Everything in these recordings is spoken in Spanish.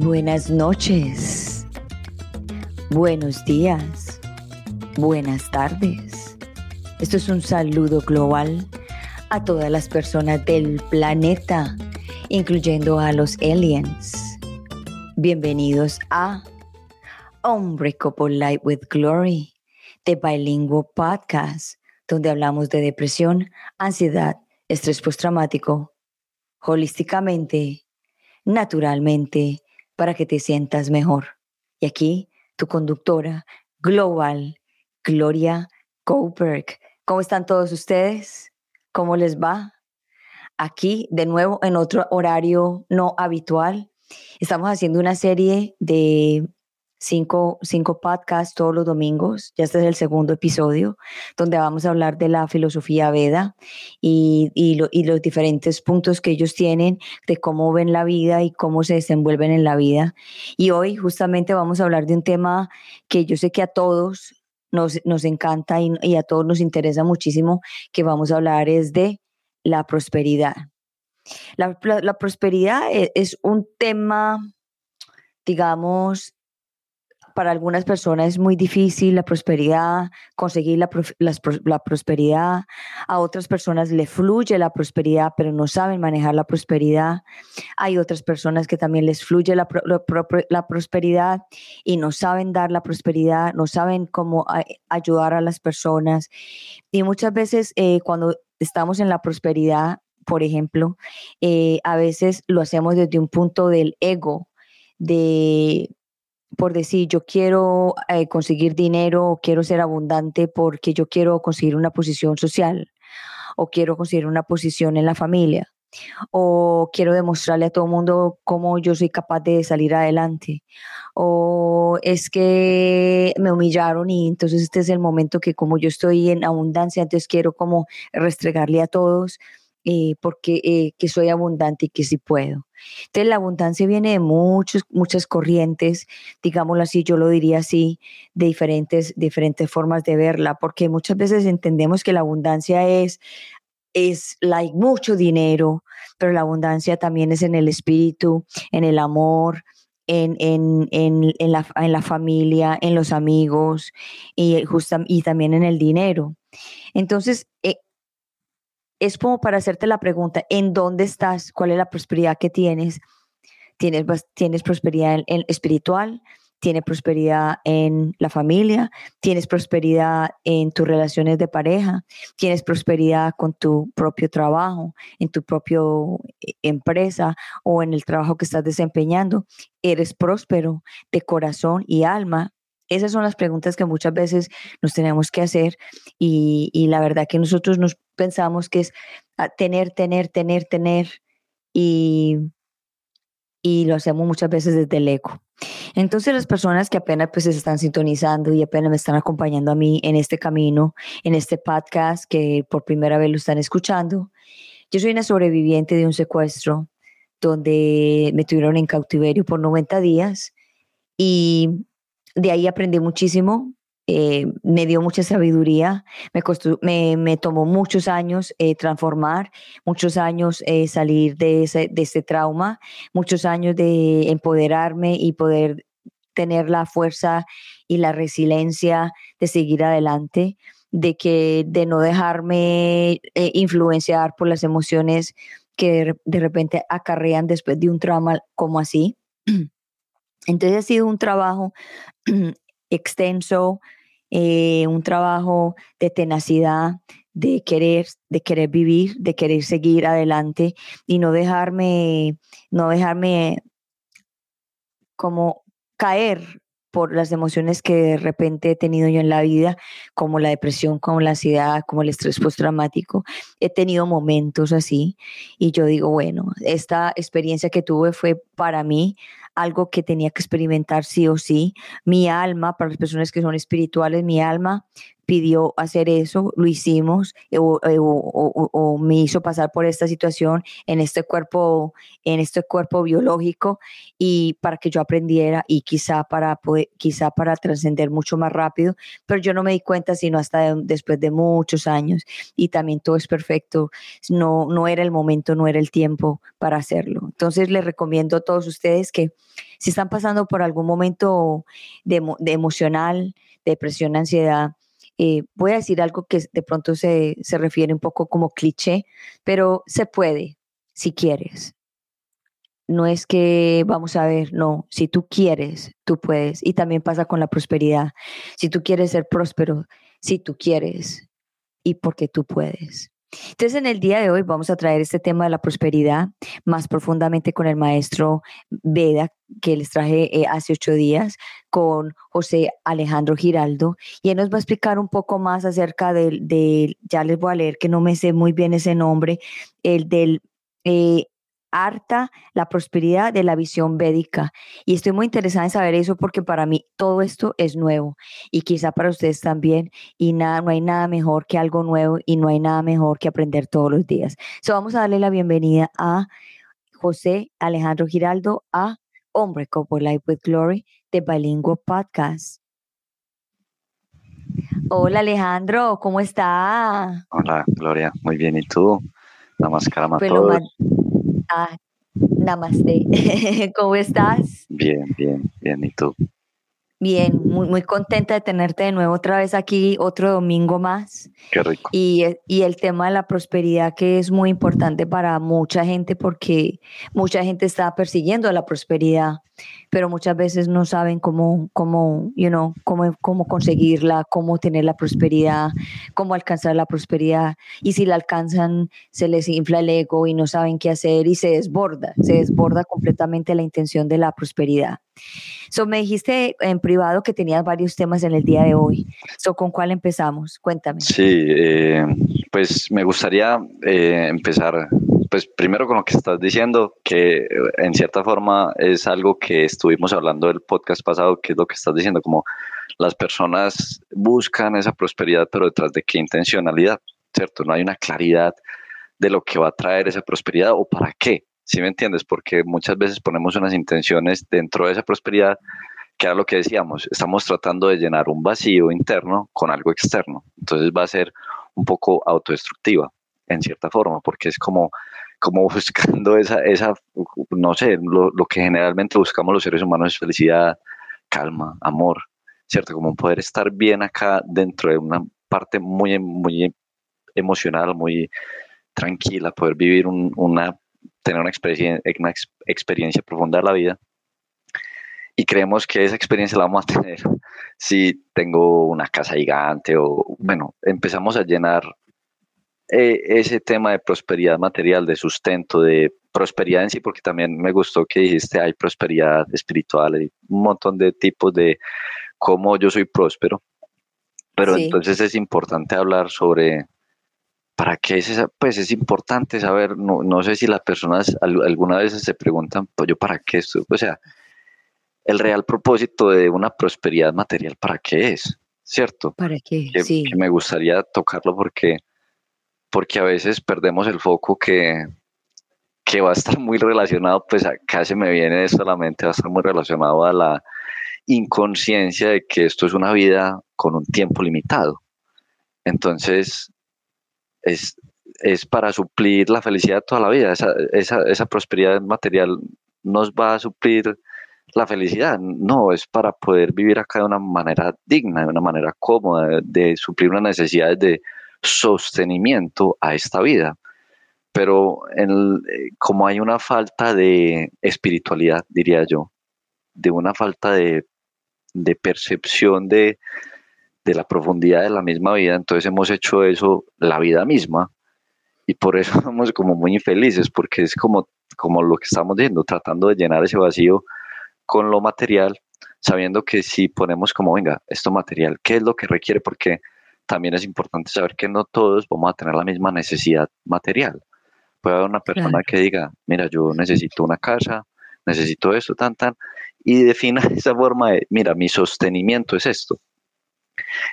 Buenas noches, buenos días, buenas tardes. Esto es un saludo global a todas las personas del planeta, incluyendo a los aliens. Bienvenidos a Unbreakable Light with Glory, de Bilingual Podcast, donde hablamos de depresión, ansiedad, estrés postraumático, holísticamente, naturalmente, para que te sientas mejor. Y aquí, tu conductora global, Gloria Goldberg. ¿Cómo están todos ustedes? ¿Cómo les va? Aquí, de nuevo, en otro horario no habitual. Estamos haciendo una serie de cinco, cinco podcasts todos los domingos. Ya este es el segundo episodio, donde vamos a hablar de la filosofía Veda y, y, y, los diferentes puntos que ellos tienen de cómo ven la vida y cómo se desenvuelven en la vida. Y hoy justamente vamos a hablar de un tema que yo sé que a todos nos, nos encanta y, y a todos nos interesa muchísimo, que vamos a hablar es de la prosperidad. La, la, la prosperidad es, es un tema digamos, para algunas personas es muy difícil la prosperidad, conseguir la, la, la, prosperidad. A otras personas le fluye la prosperidad, pero no saben manejar la prosperidad. Hay otras personas que también les fluye la, la prosperidad y no saben dar la prosperidad, no saben cómo ayudar a las personas. Y muchas veces eh, cuando estamos en la prosperidad, por ejemplo, eh, a veces lo hacemos desde un punto del ego, de por decir, yo quiero eh, conseguir dinero, quiero ser abundante porque yo quiero conseguir una posición social o quiero conseguir una posición en la familia o quiero demostrarle a todo el mundo cómo yo soy capaz de salir adelante o es que me humillaron y entonces este es el momento que como yo estoy en abundancia, entonces quiero como restregarle a todos eh, porque eh, que soy abundante y que sí puedo. Entonces la abundancia viene de muchos, muchas corrientes, digámoslo así, yo lo diría así, de diferentes, diferentes formas de verla, porque muchas veces entendemos que la abundancia es, es like mucho dinero, pero la abundancia también es en el espíritu, en el amor, en, en, en, en, la, en la familia, en los amigos y, justa, y también en el dinero. Entonces, eh, es como para hacerte la pregunta, ¿en dónde estás? ¿Cuál es la prosperidad que tienes? ¿Tienes, prosperidad en, en espiritual? ¿Tienes prosperidad en la familia? ¿Tienes prosperidad en tus relaciones de pareja? ¿Tienes prosperidad con tu propio trabajo, en tu propia eh, empresa o en el trabajo que estás desempeñando? ¿Eres próspero de corazón y alma? Esas son las preguntas que muchas veces nos tenemos que hacer y, la verdad que nosotros nos pensamos que es ah, tener, tener, tener, tener y, y lo hacemos muchas veces desde el ego. Entonces las personas que apenas pues se están sintonizando y apenas me están acompañando a mí en este camino, en este podcast que por primera vez lo están escuchando, yo soy una sobreviviente de un secuestro donde me tuvieron en cautiverio por 90 días y de ahí aprendí muchísimo, eh, me dio mucha sabiduría, me, costó, me, me tomó muchos años eh, transformar, muchos años eh, salir de ese, de ese trauma, muchos años de empoderarme y poder tener la fuerza y la resiliencia de seguir adelante, de que de no dejarme influenciar por las emociones que de repente acarrean después de un trauma como así. Entonces ha sido un trabajo extenso, eh, un trabajo de tenacidad, de querer, de querer vivir, de querer seguir adelante y no dejarme, no dejarme como caer por las emociones que de repente he tenido yo en la vida, como la depresión, como la ansiedad, como el estrés postraumático. He tenido momentos así y yo digo, bueno, esta experiencia que tuve fue para mí algo que tenía que experimentar sí o sí. Mi alma, para las personas que son espirituales, mi alma pidió hacer eso, lo hicimos eh, o, eh, o, o, o, me hizo pasar por esta situación en este cuerpo, en este cuerpo biológico y para que yo aprendiera y quizá para poder, quizá para trascender mucho más rápido, pero yo no me di cuenta sino hasta de, después de muchos años y también todo es perfecto, no, no era el momento, no era el tiempo para hacerlo. Entonces les recomiendo a todos ustedes que si están pasando por algún momento de, emocional, depresión, ansiedad, eh, voy a decir algo que de pronto se, se refiere un poco como cliché, pero se puede si quieres. No es que vamos a ver, no, si tú quieres, tú puedes. Y también pasa con la prosperidad. Si tú quieres ser próspero, si tú quieres y porque tú puedes. Entonces, en el día de hoy vamos a traer este tema de la prosperidad más profundamente con el maestro Veda, que les traje eh, hace ocho días, con José Alejandro Giraldo, y él nos va a explicar un poco más acerca del, ya les voy a leer que no me sé muy bien ese nombre, el del eh, harta la prosperidad de la visión védica. Y estoy muy interesada en saber eso porque para mí todo esto es nuevo y quizá para ustedes también. Y nada, no hay nada mejor que algo nuevo y no hay nada mejor que aprender todos los días. So, vamos a darle la bienvenida a José Alejandro Giraldo a Hombre Couple Life with Glory de Bilingual Podcast. Hola Alejandro, ¿cómo está? Hola Gloria, muy bien. ¿Y tú? Namaskar a todos. Ah, namaste. ¿Cómo estás? Bien, bien, bien. ¿Y tú? Bien, muy, muy contenta de tenerte de nuevo otra vez aquí, otro domingo más. Qué rico. Y, y, el tema de la prosperidad que es muy importante para mucha gente porque mucha gente está persiguiendo la prosperidad pero muchas veces no saben cómo, cómo, you know, cómo, cómo conseguirla, cómo tener la prosperidad, cómo alcanzar la prosperidad. Y si la alcanzan, se les infla el ego y no saben qué hacer y se desborda, se desborda completamente la intención de la prosperidad. So, me dijiste en privado que tenías varios temas en el día de hoy. So, ¿Con cuál empezamos? Cuéntame. Sí, eh, pues me gustaría eh, empezar pues primero con lo que estás diciendo, que en cierta forma es algo que estuvimos hablando del podcast pasado, que es lo que estás diciendo, como las personas buscan esa prosperidad, pero detrás de qué intencionalidad, ¿cierto? No hay una claridad de lo que va a traer esa prosperidad o para qué, ¿sí me entiendes? Porque muchas veces ponemos unas intenciones dentro de esa prosperidad que era lo que decíamos, estamos tratando de llenar un vacío interno con algo externo, entonces va a ser un poco autodestructiva en cierta forma, porque es como como buscando esa, esa no sé, lo, lo, que generalmente buscamos los seres humanos es felicidad, calma, amor, ¿cierto? Como poder estar bien acá dentro de una parte muy, muy emocional, muy tranquila, poder vivir una, tener una experiencia, una experiencia profunda de la vida. Y creemos que esa experiencia la vamos a tener si tengo una casa gigante o, bueno, empezamos a llenar eh, ese tema de prosperidad material, de sustento, de prosperidad en sí, porque también me gustó que dijiste hay prosperidad espiritual, hay un montón de tipos de cómo yo soy próspero. Pero entonces es importante hablar sobre para qué es esa, pues es importante saber, no, no sé si las personas alguna vez se preguntan, pues yo para qué esto, o sea, el real propósito de una prosperidad material, ¿para qué es? ¿Cierto? ¿Para qué? sí. que me gustaría tocarlo porque porque a veces perdemos el foco que, que va a estar muy relacionado, pues acá se me viene solamente, va a estar muy relacionado a la inconsciencia de que esto es una vida con un tiempo limitado. Entonces, es, es para suplir la felicidad toda la vida. Esa, esa, esa, prosperidad material nos va a suplir la felicidad. No, es para poder vivir acá de una manera digna, de una manera cómoda, de suplir unas necesidades de sostenimiento a esta vida. Pero en eh, como hay una falta de espiritualidad, diría yo, de una falta de, percepción de, de la profundidad de la misma vida, entonces hemos hecho eso la vida misma y por eso somos como muy infelices porque es como, como lo que estamos diciendo, tratando de llenar ese vacío con lo material, sabiendo que si ponemos como, venga, esto material, ¿qué es lo que requiere? Porque también es importante saber que no todos vamos a tener la misma necesidad material. Puede haber una persona que diga, mira, yo necesito una casa, necesito esto, tan, tan, y defina esa forma de, mira, mi sostenimiento es esto.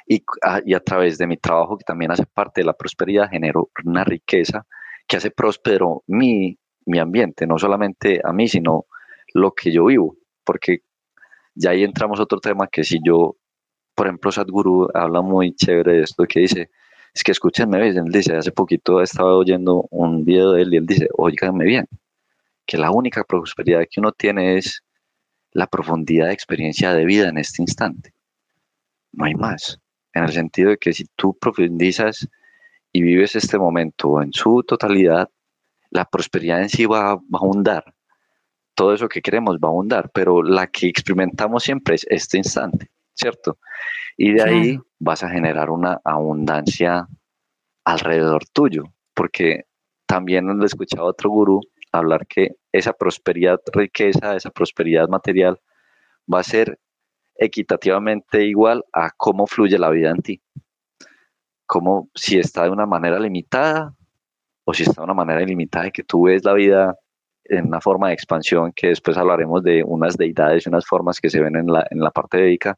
Y a, y a través de mi trabajo, que también hace parte de la prosperidad, genero una riqueza que hace próspero mi, mi ambiente, no solamente a mí, sino lo que yo vivo. Porque ya ahí entramos a otro tema que si yo por ejemplo, Sadhguru habla muy chévere de esto que dice, es que escúchenme bien, él dice, hace poquito estaba oyendo un video de él y él dice, oíganme bien, que la única prosperidad que uno tiene es la profundidad de experiencia de vida en este instante. No hay más. En el sentido de que si tú profundizas y vives este momento en su totalidad, la prosperidad en sí va, a abundar. Todo eso que queremos va a abundar, pero la que experimentamos siempre es este instante, ¿cierto? Y de ahí vas a generar una abundancia alrededor tuyo, porque también he escuchado a otro gurú hablar que esa prosperidad, riqueza, esa prosperidad material va a ser equitativamente igual a cómo fluye la vida en ti. Como si está de una manera limitada o si está de una manera ilimitada y que tú ves la vida en una forma de expansión, que después hablaremos de unas deidades y unas formas que se ven en la, en la parte védica,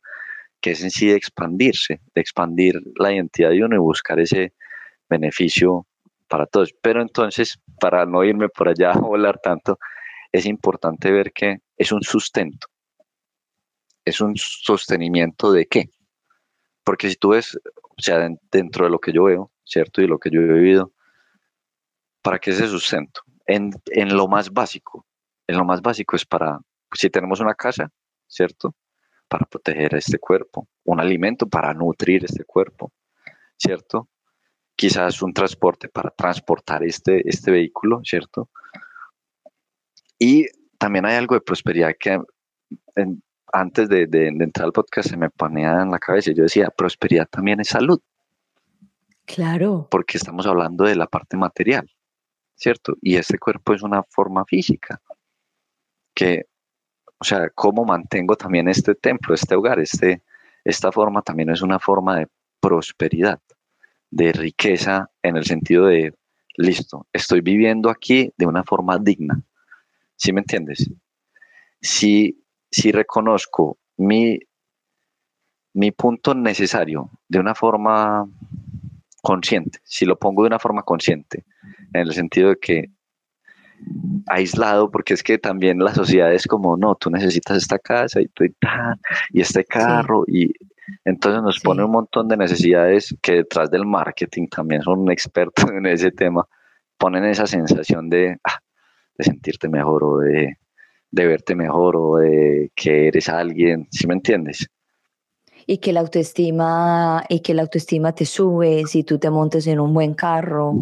que es en sí de expandirse, de expandir la identidad de uno y buscar ese beneficio para todos. Pero entonces, para no irme por allá a volar tanto, es importante ver que es un sustento. Es un sostenimiento de qué. Porque si tú ves, o sea, dentro de lo que yo veo, ¿cierto? Y lo que yo he vivido, ¿para qué ese sustento? En, en lo más básico. En lo más básico es para, si tenemos una casa, ¿cierto? Para proteger a este cuerpo, un alimento para nutrir este cuerpo, ¿cierto? quizás un transporte para transportar este, este vehículo, ¿cierto? Y también hay algo de prosperidad que antes de, entrar al podcast se me ponía en la cabeza yo decía, prosperidad también es salud. Claro. Porque estamos hablando de la parte material, ¿cierto? Y este cuerpo es una forma física que, o sea, cómo mantengo también este templo, este hogar, este, esta forma también es una forma de prosperidad de riqueza en el sentido de, listo, estoy viviendo aquí de una forma digna. ¿Sí me entiendes? Si, si reconozco mi, mi punto necesario de una forma consciente, si lo pongo de una forma consciente, en el sentido de que aislado, porque es que también la sociedad es como, no, tú necesitas esta casa y, y este carro, y entonces nos pone un montón de necesidades que detrás del marketing también son expertos en ese tema, ponen esa sensación de, ah, de sentirte mejor o de, de, verte mejor o de que eres alguien, ¿sí me entiendes? Y que la autoestima, y que la autoestima te sube si tú te montes en un buen carro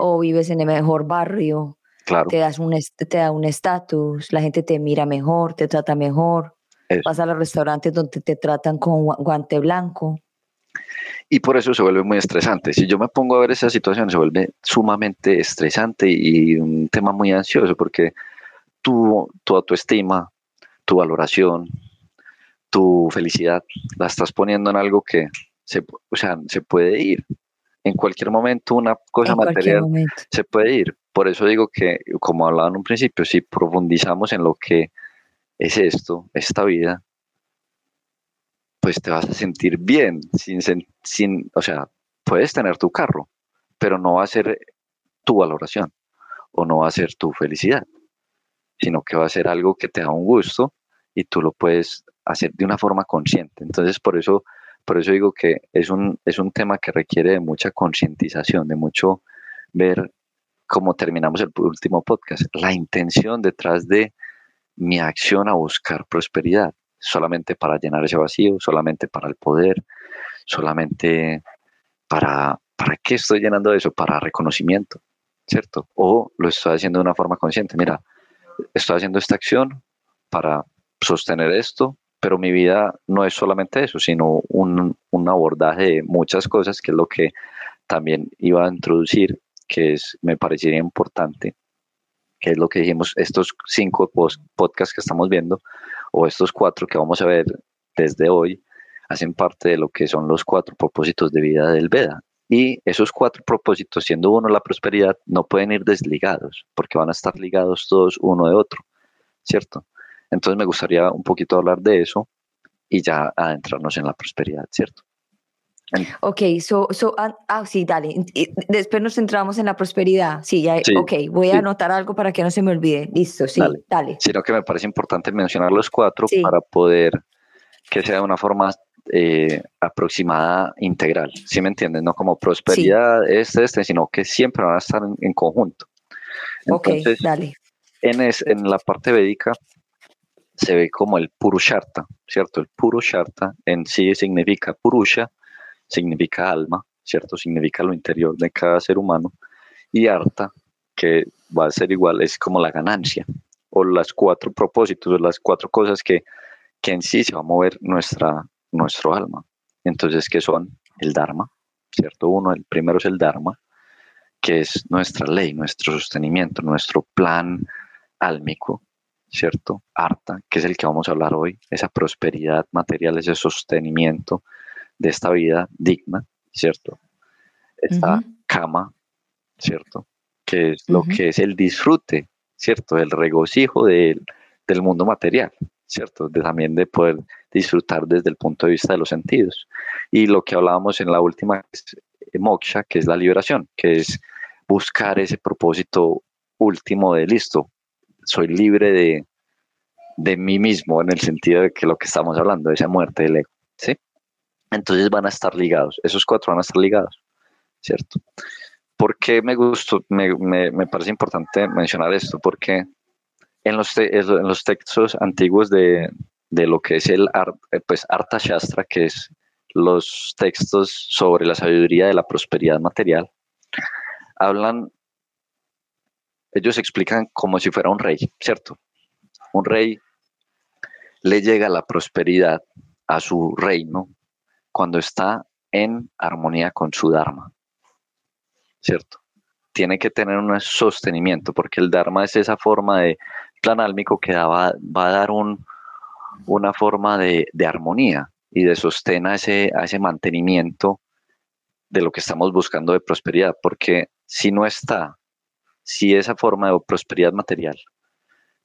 o vives en el mejor barrio. Claro. Te, das un, te da un estatus, la gente te mira mejor, te trata mejor. Vas a los restaurantes donde te tratan con guante blanco. Y por eso se vuelve muy estresante. Si yo me pongo a ver esa situación, se vuelve sumamente estresante y un tema muy ansioso porque tu, tu autoestima, tu valoración, tu felicidad, la estás poniendo en algo que se, o sea, se puede ir. En cualquier momento una cosa material se puede ir. Por eso digo que, como hablaba en un principio, si profundizamos en lo que es esto, esta vida, pues te vas a sentir bien, sin, sin, o sea, puedes tener tu carro, pero no va a ser tu valoración o no va a ser tu felicidad, sino que va a ser algo que te da un gusto y tú lo puedes hacer de una forma consciente. Entonces, por eso, por eso digo que es un, es un tema que requiere de mucha concientización, de mucho ver cómo terminamos el último podcast, la intención detrás de mi acción a buscar prosperidad, solamente para llenar ese vacío, solamente para el poder, solamente para, ¿para qué estoy llenando eso? Para reconocimiento, ¿cierto? O lo estoy haciendo de una forma consciente, mira, estoy haciendo esta acción para sostener esto, pero mi vida no es solamente eso, sino un, un abordaje de muchas cosas, que es lo que también iba a introducir, que es, me parecería importante que es lo que dijimos, estos cinco podcasts que estamos viendo, o estos cuatro que vamos a ver desde hoy, hacen parte de lo que son los cuatro propósitos de vida del Veda. Y esos cuatro propósitos, siendo uno la prosperidad, no pueden ir desligados, porque van a estar ligados todos uno de otro, ¿cierto? Entonces me gustaría un poquito hablar de eso y ya adentrarnos en la prosperidad, ¿cierto? Ok, so, so, ah, ah, sí, dale. Después nos centramos en la prosperidad. Sí, ya, ok, voy a anotar algo para que no se me olvide. Listo, sí, dale. Sino que me parece importante mencionar los cuatro para poder que sea de una forma eh, aproximada, integral. ¿Sí me entiendes? No como prosperidad, este, este, sino que siempre van a estar en, conjunto. ok, dale. En, en la parte védica se ve como el Purusharta, ¿cierto? El Purusharta en sí significa Purusha, significa alma, ¿cierto? Significa lo interior de cada ser humano. Y Arta, que va a ser igual, es como la ganancia, o las cuatro propósitos, las cuatro cosas que, que en sí se va a mover nuestra, nuestro alma. Entonces, ¿qué son? El Dharma, ¿cierto? Uno, el primero es el Dharma, que es nuestra ley, nuestro sostenimiento, nuestro plan álmico, ¿cierto? Arta, que es el que vamos a hablar hoy, esa prosperidad material, ese sostenimiento de esta vida digna, ¿cierto? Esta cama, ¿cierto? Que es lo que es el disfrute, ¿cierto? El regocijo del mundo material, ¿cierto? De, también de poder disfrutar desde el punto de vista de los sentidos. Y lo que hablábamos en la última es moksha, que es la liberación, que es buscar ese propósito último de listo, soy libre de, de mí mismo en el sentido de que lo que estamos hablando, esa muerte del ego, ¿sí? Entonces van a estar ligados, esos cuatro van a estar ligados, ¿cierto? ¿Por qué me gustó, me, me, me parece importante mencionar esto? Porque en los, en los textos antiguos de, de, lo que es el eh, pues, Arta Shastra, que es los textos sobre la sabiduría de la prosperidad material, hablan ellos explican como si fuera un rey, ¿cierto? Un rey le llega la prosperidad a su reino cuando está en armonía con su Dharma, ¿cierto? Tiene que tener un sostenimiento, porque el Dharma es esa forma de plan álmico que va, a dar un, una forma de, armonía y de sostén a ese, a ese mantenimiento de lo que estamos buscando de prosperidad, porque si no está si esa forma de prosperidad material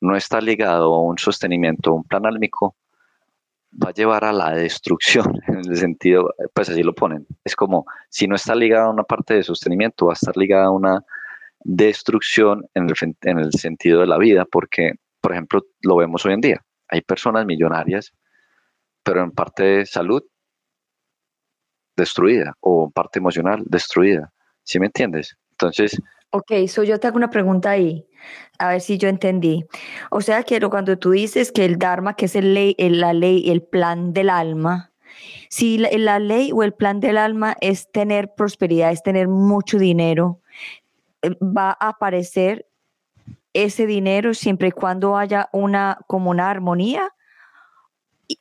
no está ligado a un sostenimiento, un plan álmico, va a llevar a la destrucción, en el sentido, pues así lo ponen. Es como, si no está ligado a una parte de sostenimiento, va a estar ligada a una destrucción en el, en el sentido de la vida, porque, por ejemplo, lo vemos hoy en día. Hay personas millonarias, pero en parte de salud destruida o en parte emocional destruida. ¿Sí me entiendes? Entonces, Ok, so yo te hago una pregunta ahí, a ver si yo entendí. O sea, quiero cuando tú dices que el Dharma, que es el ley, la ley, el plan del alma, si la, ley o el plan del alma es tener prosperidad, es tener mucho dinero, eh, va a aparecer ese dinero siempre y cuando haya una como una armonía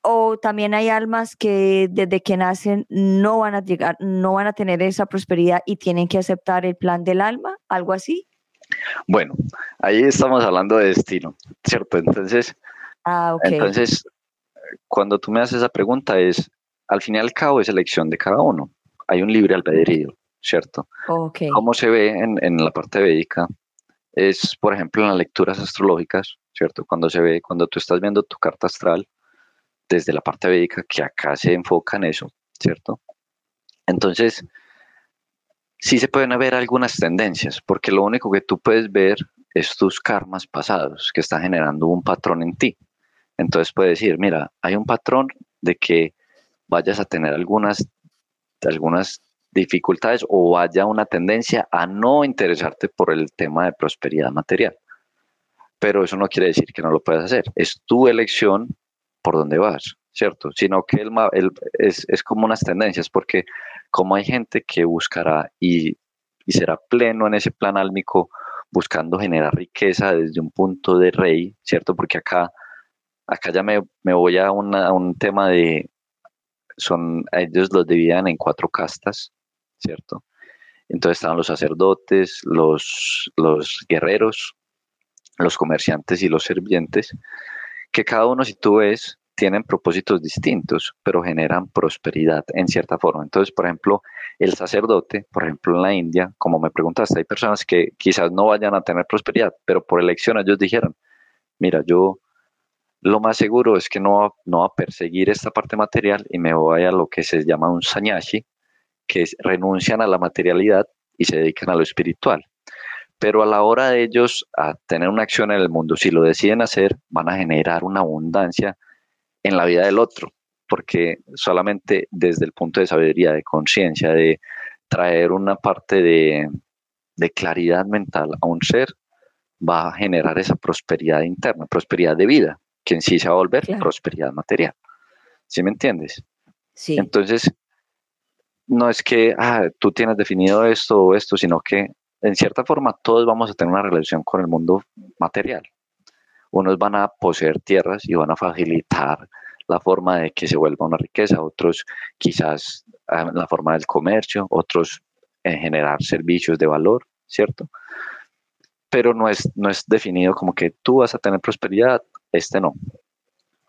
o también hay almas que desde que nacen no van a llegar, no van a tener esa prosperidad y tienen que aceptar el plan del alma, algo así. Bueno, ahí estamos hablando de destino, ¿cierto? Entonces, ah, entonces cuando tú me haces esa pregunta es, al fin y al cabo es elección de cada uno. Hay un libre albedrío, ¿cierto? Okay. Como se ve en, en la parte védica, es, por ejemplo, en las lecturas astrológicas, ¿cierto? Cuando se ve, cuando tú estás viendo tu carta astral, desde la parte védica que acá se enfoca en eso, ¿cierto? Entonces, sí se pueden ver algunas tendencias, porque lo único que tú puedes ver es tus karmas pasados, que están generando un patrón en ti. Entonces puedes decir, mira, hay un patrón de que vayas a tener algunas, algunas dificultades o vaya una tendencia a no interesarte por el tema de prosperidad material. Pero eso no quiere decir que no lo puedas hacer. Es tu elección por dónde vas, ¿cierto? Sino que el, es, es, como unas tendencias, porque como hay gente que buscará y, y será pleno en ese plan álmico, buscando generar riqueza desde un punto de rey, ¿cierto? Porque acá, acá ya me, me voy a, una, un tema de, son, ellos los dividían en cuatro castas, ¿cierto? Entonces estaban los sacerdotes, los, los guerreros, los comerciantes y los sirvientes que cada uno, si tú ves, tienen propósitos distintos, pero generan prosperidad en cierta forma. Entonces, por ejemplo, el sacerdote, por ejemplo, en la India, como me preguntaste, hay personas que quizás no vayan a tener prosperidad, pero por elección ellos dijeron, mira, yo lo más seguro es que no, no va a perseguir esta parte material y me voy a lo que se llama un sanyashi, que renuncian a la materialidad y se dedican a lo espiritual pero a la hora de ellos a tener una acción en el mundo, si lo deciden hacer, van a generar una abundancia en la vida del otro, porque solamente desde el punto de sabiduría, de conciencia, de traer una parte de, claridad mental a un ser, va a generar esa prosperidad interna, prosperidad de vida, que en sí se va a volver prosperidad material. ¿Sí me entiendes? Sí. Entonces, no es que ah, tú tienes definido esto o esto, sino que en cierta forma todos vamos a tener una relación con el mundo material. Unos van a poseer tierras y van a facilitar la forma de que se vuelva una riqueza, otros quizás ah, la forma del comercio, otros en generar servicios de valor, ¿cierto? Pero no es, no es definido como que tú vas a tener prosperidad, este no,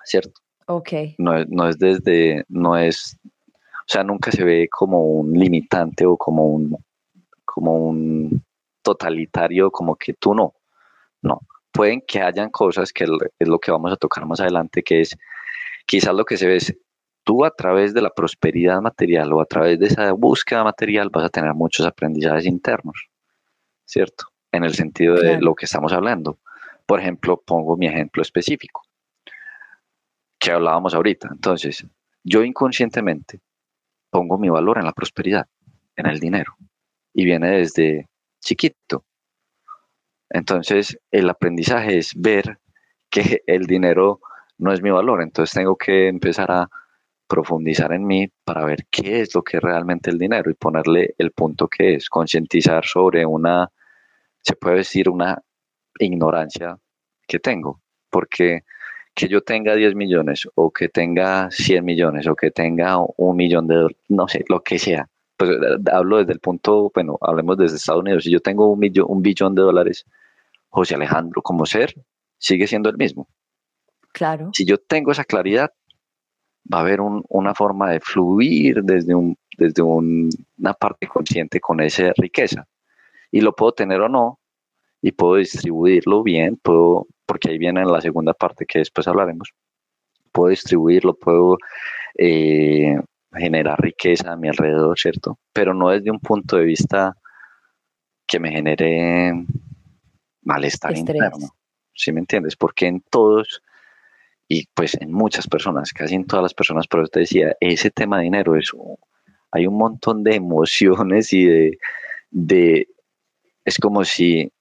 ¿cierto? Ok. No, no es desde, no es, o sea, nunca se ve como un limitante o como un, como un totalitario, como que tú no, no. Pueden que hayan cosas que es lo que vamos a tocar más adelante, que es quizás lo que se ve es tú a través de la prosperidad material o a través de esa búsqueda material vas a tener muchos aprendizajes internos, ¿cierto? En el sentido de lo que estamos hablando. Por ejemplo, pongo mi ejemplo específico que hablábamos ahorita. Entonces, yo inconscientemente pongo mi valor en la prosperidad, en el dinero, y viene desde chiquito. Entonces, el aprendizaje es ver que el dinero no es mi valor, entonces tengo que empezar a profundizar en mí para ver qué es lo que es realmente el dinero y ponerle el punto que es, concientizar sobre una, se puede decir, una ignorancia que tengo, porque que yo tenga 10 millones o que tenga 100 millones o que tenga un millón de no sé, lo que sea. Pues eh, hablo desde el punto, bueno, hablemos desde Estados Unidos. Si yo tengo un, millón, un billón de dólares, José Alejandro como ser sigue siendo el mismo. Claro. Si yo tengo esa claridad, va a haber una forma de fluir desde, un, desde una parte consciente con esa riqueza. Y lo puedo tener o no, y puedo distribuirlo bien, puedo, porque ahí viene la segunda parte que después hablaremos, puedo distribuirlo, puedo eh, generar riqueza a mi alrededor, ¿cierto? Pero no desde un punto de vista que me genere malestar interno. ¿Sí me entiendes? Porque en todos y pues en muchas personas, casi en todas las personas, pero te decía, ese tema de dinero es, hay un montón de emociones y de, de es como si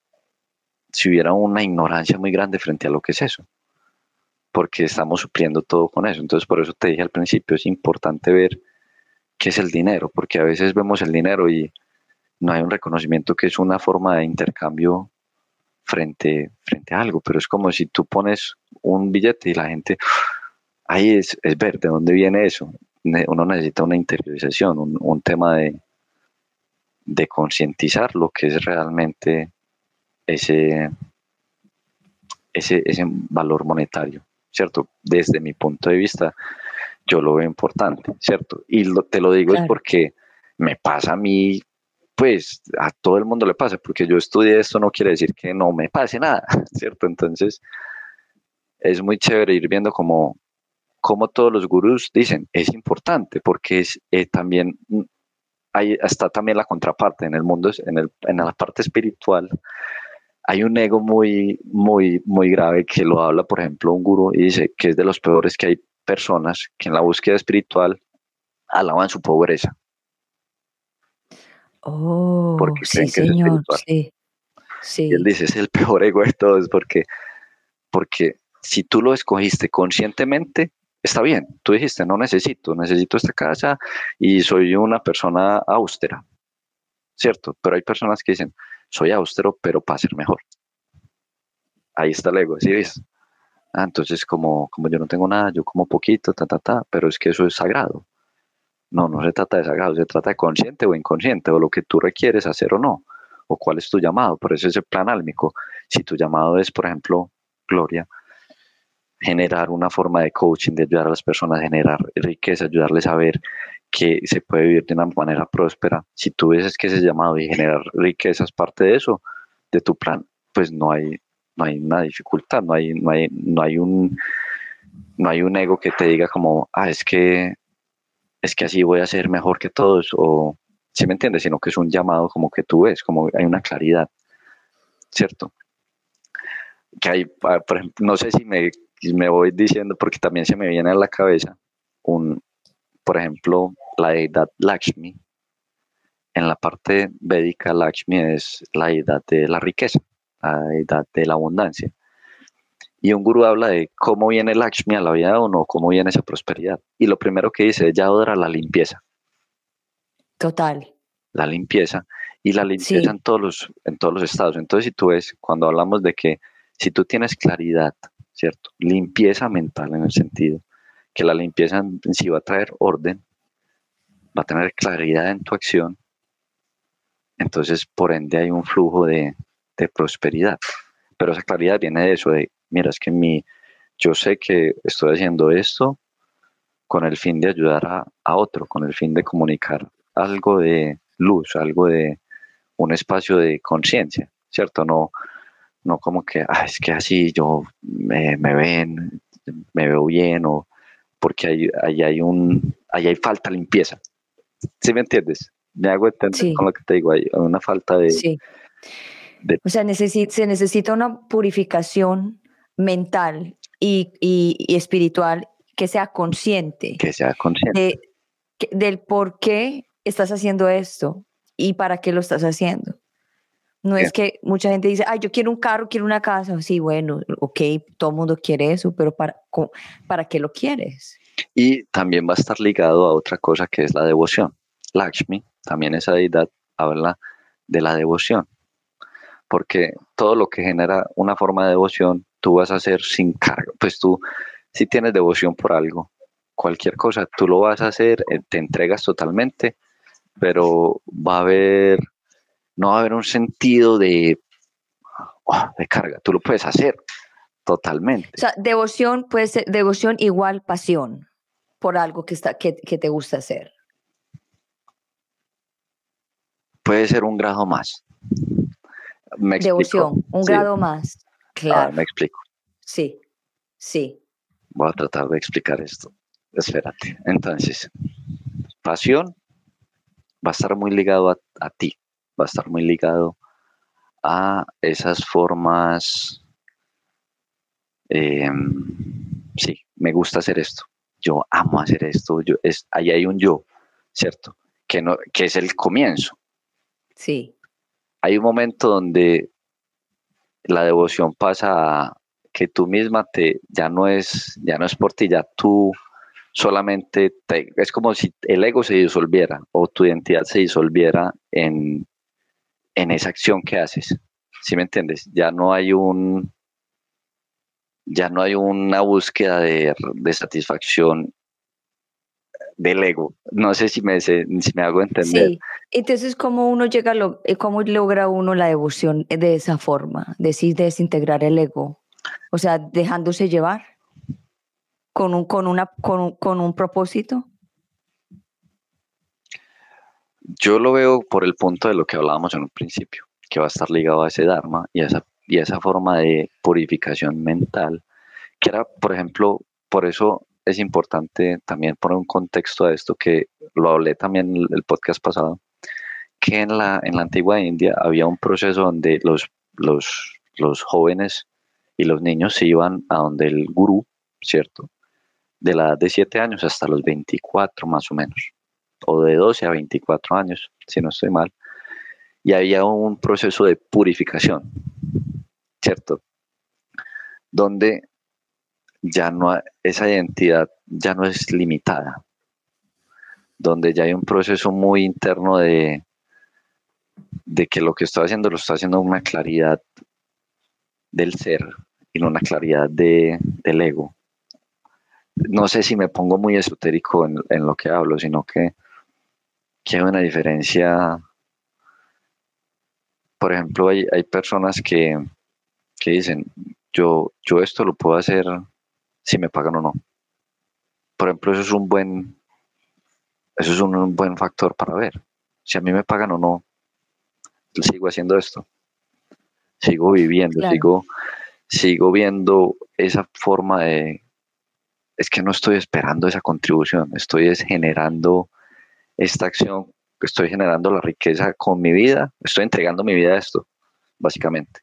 si hubiera una ignorancia muy grande frente a lo que es eso, porque estamos supliendo todo con eso. Entonces, por eso te dije al principio, es importante ver qué es el dinero, porque a veces vemos el dinero y no hay un reconocimiento que es una forma de intercambio frente, frente a algo, pero es como si tú pones un billete y la gente, ahí es, es ver de dónde viene eso. Uno necesita una interiorización, un, un tema de, de concientizar lo que es realmente ese, ese, ese valor monetario, ¿cierto? Desde mi punto de vista, yo lo veo importante, ¿cierto? Y te lo digo es porque me pasa a mí, pues a todo el mundo le pasa, porque yo estudié esto no quiere decir que no me pase nada, ¿cierto? Entonces, es muy chévere ir viendo como, como todos los gurús dicen, es importante, porque es eh, también, hay, está también la contraparte en el mundo, en, el, en la parte espiritual, hay un ego muy, muy, muy grave que lo habla, por ejemplo, un gurú y dice que es de los peores que hay personas que en la búsqueda espiritual alaban su pobreza. Oh, sí, señor, sí, Y él dice, es el peor ego de todos porque, porque si tú lo escogiste conscientemente, está bien. Tú dijiste, no necesito, necesito esta casa y soy una persona austera, ¿cierto? Pero hay personas que dicen, soy austero, pero para ser mejor. Ahí está el ego, ¿sí ves? Ah, entonces, como, como yo no tengo nada, yo como poquito, ta, ta, ta, pero es que eso es sagrado. No, no se trata de sagrado, se trata de consciente o inconsciente, o lo que tú requieres hacer o no, o cuál es tu llamado. Por eso es el plan álmico. Si tu llamado es, por ejemplo, Gloria, generar una forma de coaching, de ayudar a las personas a generar riqueza, ayudarles a ver que se puede vivir de una manera próspera. Si tú ves que ese llamado y generar riqueza es parte de eso, de tu plan, pues no hay, no hay una dificultad, no hay, no hay, no hay un no hay un ego que te diga como, ah, es que es que así voy a ser mejor que todos, o si me entiendes, sino que es un llamado como que tú ves, como hay una claridad, ¿cierto? Que hay, ah, por ejemplo, no sé si me, me voy diciendo, porque también se me viene a la cabeza un, por ejemplo, la deidad Lakshmi, en la parte védica, Lakshmi es la deidad de la riqueza, la deidad de la abundancia. Y un gurú habla de cómo viene Lakshmi a la vida de uno, cómo viene esa prosperidad. Y lo primero que dice es ya adora la limpieza. Total. La limpieza. Y la limpieza en, todos los, en todos los estados. Entonces, si tú ves, cuando hablamos de que si tú tienes claridad, ¿cierto? Limpieza mental en el sentido que la limpieza en sí va a traer orden, va a tener claridad en tu acción, entonces por ende hay un flujo de, de prosperidad. Pero esa claridad viene de eso, de, mira, es que mi, yo sé que estoy haciendo esto con el fin de ayudar a, a otro, con el fin de comunicar algo de luz, algo de un espacio de conciencia, ¿cierto? No, no como que, ah, es que así yo me, me, ven, me veo bien, o porque ahí, ahí hay un, ahí hay falta de limpieza. ¿Sí me entiendes? Me hago entender con lo que te digo, hay una falta de... Sí. o sea, se necesita una purificación mental y, y, espiritual que sea consciente. Que sea consciente. del por qué estás haciendo esto y para qué lo estás haciendo. No es que mucha gente dice, ay, yo quiero un carro, quiero una casa. Sí, bueno, ok, todo el mundo quiere eso, pero ¿para, ¿para qué lo quieres? Y también va a estar ligado a otra cosa que es la devoción. Lakshmi, también esa deidad, habla de la devoción. Porque todo lo que genera una forma de devoción, tú vas a hacer sin cargo. Pues tú, si tienes devoción por algo, cualquier cosa, tú lo vas a hacer, eh, te entregas totalmente, pero va a haber no va a haber un sentido de, oh, de carga. Tú lo puedes hacer totalmente. O sea, devoción puede ser devoción igual pasión por algo que, está, que, te gusta hacer. Puede ser un grado más. devoción, un grado más. Claro. me explico. Sí, sí. Voy a tratar de explicar esto. Espérate. Entonces, pasión va a estar muy ligado a ti va a estar muy ligado a esas formas, em, sí, me gusta hacer esto, yo amo hacer esto, yo, es, ahí hay un yo, ¿cierto? Que, no, que es el comienzo. Sí. Hay un momento donde la devoción pasa a que tú misma te, ya no es, ya no es por ti, ya tú solamente es como si el ego se disolviera o tu identidad se disolviera en, en esa acción que haces. ¿Sí me entiendes? Ya no hay un ya no hay una búsqueda de, satisfacción del ego. No sé si me, si me hago entender. Sí, entonces, ¿cómo uno llega, lo, eh, cómo logra uno la devoción de esa forma? Decir desintegrar el ego. O sea, dejándose llevar con un, con una, con, con un propósito. Yo lo veo por el punto de lo que hablábamos en un principio, que va a estar ligado a ese Dharma y a esa, y esa forma de purificación mental, que era, por ejemplo, por eso es importante también poner un contexto a esto, que lo hablé también en el podcast pasado, que en la, en la antigua India había un proceso donde los, los, los jóvenes y los niños se iban a donde el gurú, ¿cierto? De la edad de 7 años hasta los 24 más o menos o de 12 a 24 años, si no estoy mal, y había un proceso de purificación, ¿cierto? Donde ya no esa identidad ya no es limitada, donde ya hay un proceso muy interno de, de que lo que estoy haciendo lo estoy haciendo una claridad del ser y no una claridad de, del ego. No sé si me pongo muy esotérico en lo que hablo, sino que que hay una diferencia. Por ejemplo, hay, personas que, dicen, yo, yo esto lo puedo hacer si me pagan o no. Por ejemplo, eso es un buen, eso es un, buen factor para ver. Si a mí me pagan o no, sigo haciendo esto. Sigo viviendo, sigo, sigo viendo esa forma de, es que no estoy esperando esa contribución, estoy generando esta acción, estoy generando la riqueza con mi vida, estoy entregando mi vida a esto, básicamente.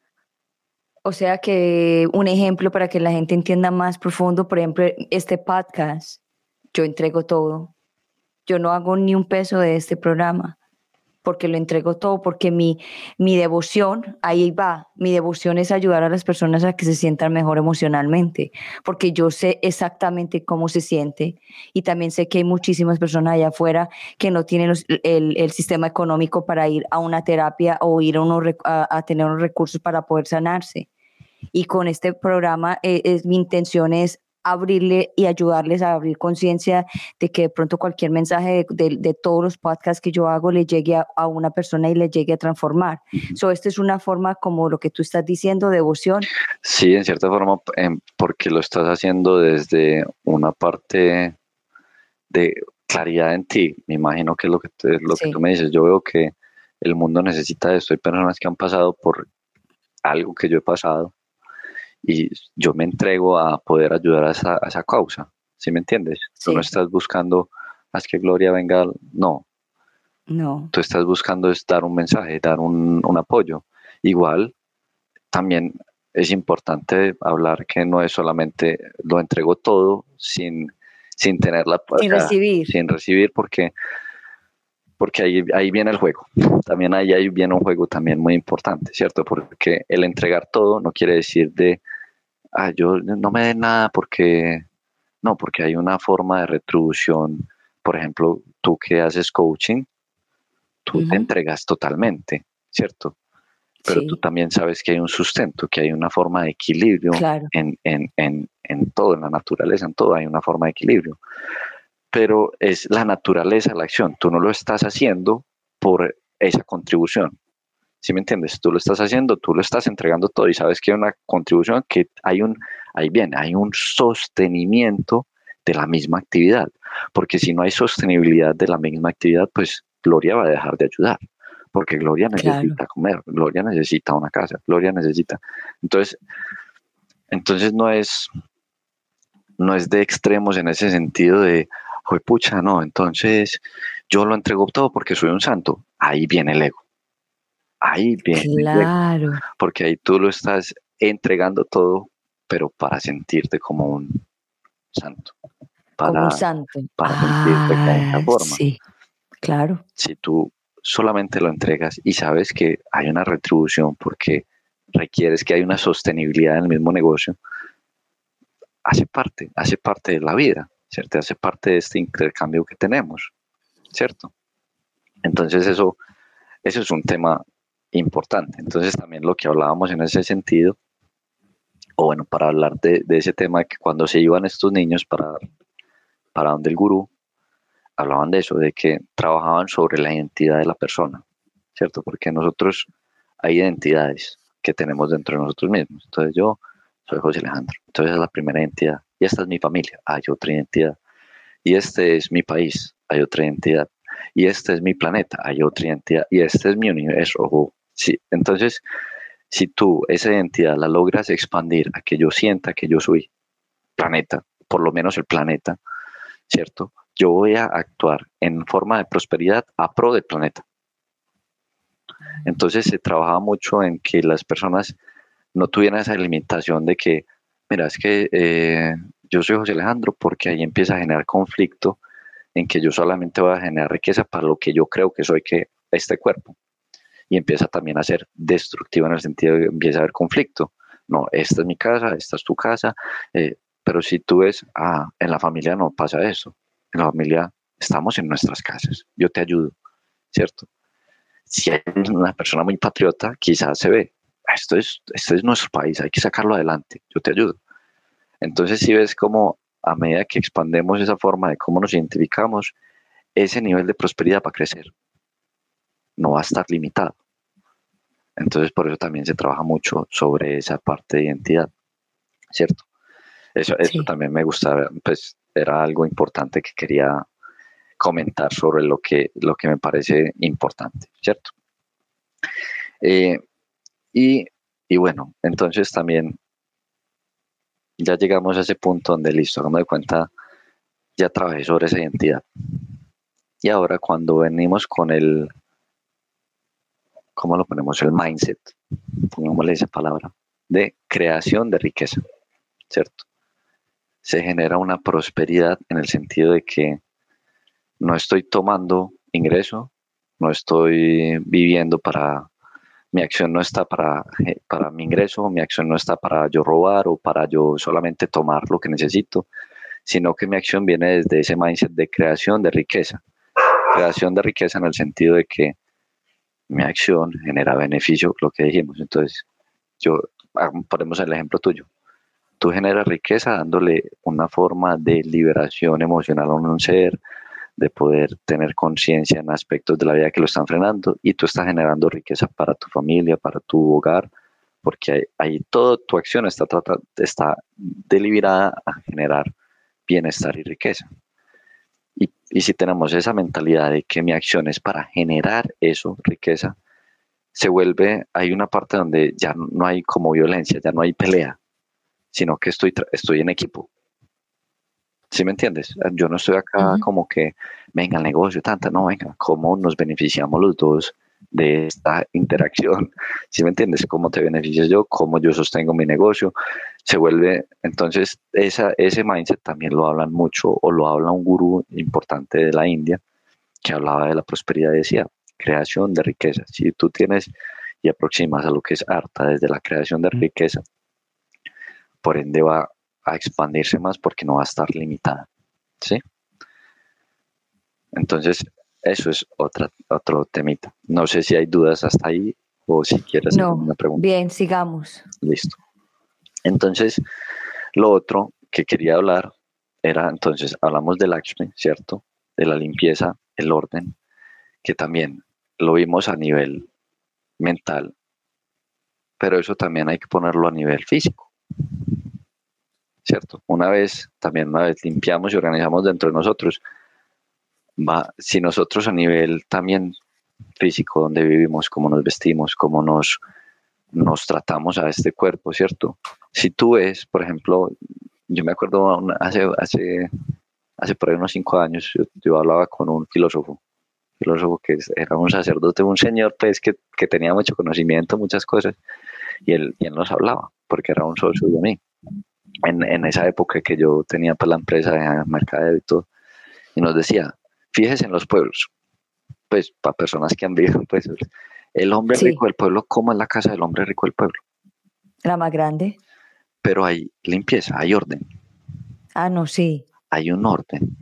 O sea que un ejemplo para que la gente entienda más profundo, por ejemplo, este podcast, yo entrego todo. Yo no hago ni un peso de este programa. Porque lo entrego todo, porque mi, mi devoción, ahí va, mi devoción es ayudar a las personas a que se sientan mejor emocionalmente, porque yo sé exactamente cómo se siente y también sé que hay muchísimas personas allá afuera que no tienen el, el, sistema económico para ir a una terapia o ir a, a, tener unos recursos para poder sanarse. Y con este programa, eh, mi intención es abrirle y ayudarles a abrir conciencia de que de pronto cualquier mensaje de, todos los podcasts que yo hago le llegue a, una persona y le llegue a transformar. So, esta es una forma como lo que tú estás diciendo, devoción. Sí, en cierta forma, em, porque lo estás haciendo desde una parte de claridad en ti. Me imagino que es lo que, lo que tú me dices. Yo veo que el mundo necesita esto. Hay personas que han pasado por algo que yo he pasado y yo me entrego a poder ayudar a esa, esa causa, ¿sí me entiendes? Tú no estás buscando, haz que Gloria venga, no. No. Tú estás buscando es dar un mensaje, dar un, un apoyo. Igual, también es importante hablar que no es solamente lo entrego todo sin, sin tener la... Sin recibir. Sin recibir porque porque ahí, ahí viene el juego. También ahí, ahí viene un juego también muy importante, ¿cierto? Porque el entregar todo no quiere decir de ah, yo no me den nada porque, no, porque hay una forma de retribución. Por ejemplo, tú que haces coaching, tú te entregas totalmente, ¿cierto? Pero tú también sabes que hay un sustento, que hay una forma de equilibrio en, en, en, en todo, en la naturaleza, en todo hay una forma de equilibrio. Pero es la naturaleza la acción, tú no lo estás haciendo por esa contribución, ¿Sí me entiendes? Tú lo estás haciendo, tú lo estás entregando todo y sabes que hay una contribución, que hay un, ahí bien, hay un sostenimiento de la misma actividad. Porque si no hay sostenibilidad de la misma actividad, pues Gloria va a dejar de ayudar. Porque Gloria necesita comer, Gloria necesita una casa, Gloria necesita. Entonces, entonces no es, no es de extremos en ese sentido de, oye, pucha, no, entonces yo lo entrego todo porque soy un santo. Ahí viene el ego ahí bien. Claro. Porque ahí tú lo estás entregando todo, pero para sentirte como un santo. Para, como un santo. Para sentirte de esa forma. Sí, claro. Si tú solamente lo entregas y sabes que hay una retribución porque requieres que hay una sostenibilidad en el mismo negocio, hace parte, hace parte de la vida, ¿cierto? Hace parte de este intercambio que tenemos, ¿cierto? Entonces eso, eso es un tema importante. Entonces también lo que hablábamos en ese sentido, o bueno, para hablar de, ese tema, que cuando se iban estos niños para, para donde el gurú, hablaban de eso, de que trabajaban sobre la identidad de la persona, ¿cierto? Porque nosotros hay identidades que tenemos dentro de nosotros mismos. Entonces yo soy José Alejandro, entonces es la primera identidad. Y esta es mi familia, hay otra identidad. Y este es mi país, hay otra identidad. Y este es mi planeta, hay otra identidad. Y este es mi universo, Sí, entonces, si tú esa identidad la logras expandir a que yo sienta que yo soy planeta, por lo menos el planeta, ¿cierto? Yo voy a actuar en forma de prosperidad a pro del planeta. Entonces se trabaja mucho en que las personas no tuvieran esa limitación de que, mira, es que eh, yo soy José Alejandro porque ahí empieza a generar conflicto en que yo solamente voy a generar riqueza para lo que yo creo que soy que este cuerpo y empieza también a ser destructivo en el sentido de que empieza a haber conflicto. No, esta es mi casa, esta es tu casa, eh, pero si tú ves, ah, en la familia no pasa eso, en la familia estamos en nuestras casas, yo te ayudo, ¿cierto? Si hay una persona muy patriota, quizás se ve, esto es, esto es nuestro país, hay que sacarlo adelante, yo te ayudo. Entonces si ves como a medida que expandemos esa forma de cómo nos identificamos, ese nivel de prosperidad va a crecer no va a estar limitado. Entonces, por eso también se trabaja mucho sobre esa parte de identidad, ¿cierto? Eso, eso también me gusta, pues era algo importante que quería comentar sobre lo que, lo que me parece importante, ¿cierto? Eh, y, y, bueno, entonces también ya llegamos a ese punto donde listo, como de cuenta, ya trabajé sobre esa identidad. Y ahora cuando venimos con el, ¿cómo lo ponemos? El mindset, pongámosle esa palabra, de creación de riqueza, ¿cierto? Se genera una prosperidad en el sentido de que no estoy tomando ingreso no estoy viviendo para, mi acción no está para, eh, para mi ingreso, mi acción no está para yo robar o para yo solamente tomar lo que necesito, sino que mi acción viene desde ese mindset de creación de riqueza. Creación de riqueza en el sentido de que mi acción genera beneficio, lo que dijimos. Entonces, yo, ah, ponemos el ejemplo tuyo. Tú generas riqueza dándole una forma de liberación emocional a un ser, de poder tener conciencia en aspectos de la vida que lo están frenando y tú estás generando riqueza para tu familia, para tu hogar, porque ahí, toda tu acción está, está deliberada a generar bienestar y riqueza. Y, y si tenemos esa mentalidad de que mi acción es para generar eso, riqueza, se vuelve, hay una parte donde ya no hay como violencia, ya no hay pelea, sino que estoy, estoy en equipo. ¿Sí me entiendes? Yo no estoy acá como que, venga, el negocio, tanta, no, venga, ¿cómo nos beneficiamos los dos de esta interacción? ¿Sí me entiendes? ¿Cómo te beneficias yo? ¿Cómo yo sostengo mi negocio? Se vuelve, entonces, esa, ese mindset también lo hablan mucho o lo habla un gurú importante de la India que hablaba de la prosperidad y decía, creación de riqueza. Si tú tienes y aproximas a lo que es harta desde la creación de riqueza, por ende va a expandirse más porque no va a estar limitada. ¿Sí? Entonces, eso es otra, otro temita. No sé si hay dudas hasta ahí o si quieres no, una pregunta. Bien, sigamos. Listo. Entonces, lo otro que quería hablar era, entonces, hablamos del Lakshmi, ¿cierto? De la limpieza, el orden, que también lo vimos a nivel mental, pero eso también hay que ponerlo a nivel físico. ¿Cierto? Una vez, también una vez limpiamos y organizamos dentro de nosotros, va, si nosotros a nivel también físico, donde vivimos, cómo nos vestimos, cómo nos, nos tratamos a este cuerpo, ¿cierto? Si tú ves, por ejemplo, yo me acuerdo hace, hace, hace por ahí unos cinco años, yo, hablaba con un filósofo, filósofo que era un sacerdote, un señor pues que, que tenía mucho conocimiento, muchas cosas, y él, y él nos hablaba, porque era un socio de mí en, esa época que yo tenía para pues, la empresa de mercadeo y todo, y nos decía, fíjese en los pueblos, pues para personas que han vivido, pues el hombre rico del pueblo, ¿cómo es la casa del hombre rico del pueblo? La más grande. Pero hay limpieza, hay orden. Ah, no, sí. Hay un orden.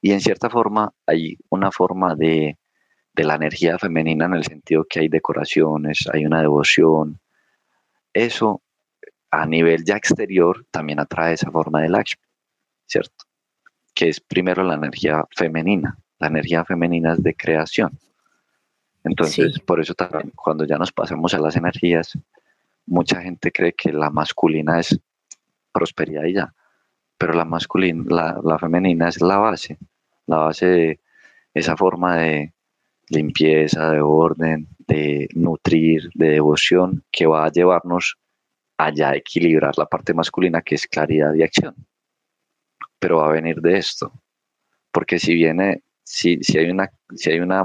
Y en cierta forma hay una forma de, de la energía femenina en el sentido que hay decoraciones, hay una devoción. Eso a nivel ya exterior también atrae esa forma de Lakshmi, ¿cierto? Que es primero la energía femenina. La energía femenina es de creación. Entonces, por eso también cuando ya nos pasamos a las energías, mucha gente cree que la masculina es prosperidad y ya, pero la masculina, la, la femenina es la base, la base de esa forma de limpieza, de orden, de nutrir, de devoción que va a llevarnos allá equilibrar la parte masculina que es claridad y acción. Pero va a venir de esto. Porque si viene, si, si hay una, si hay una,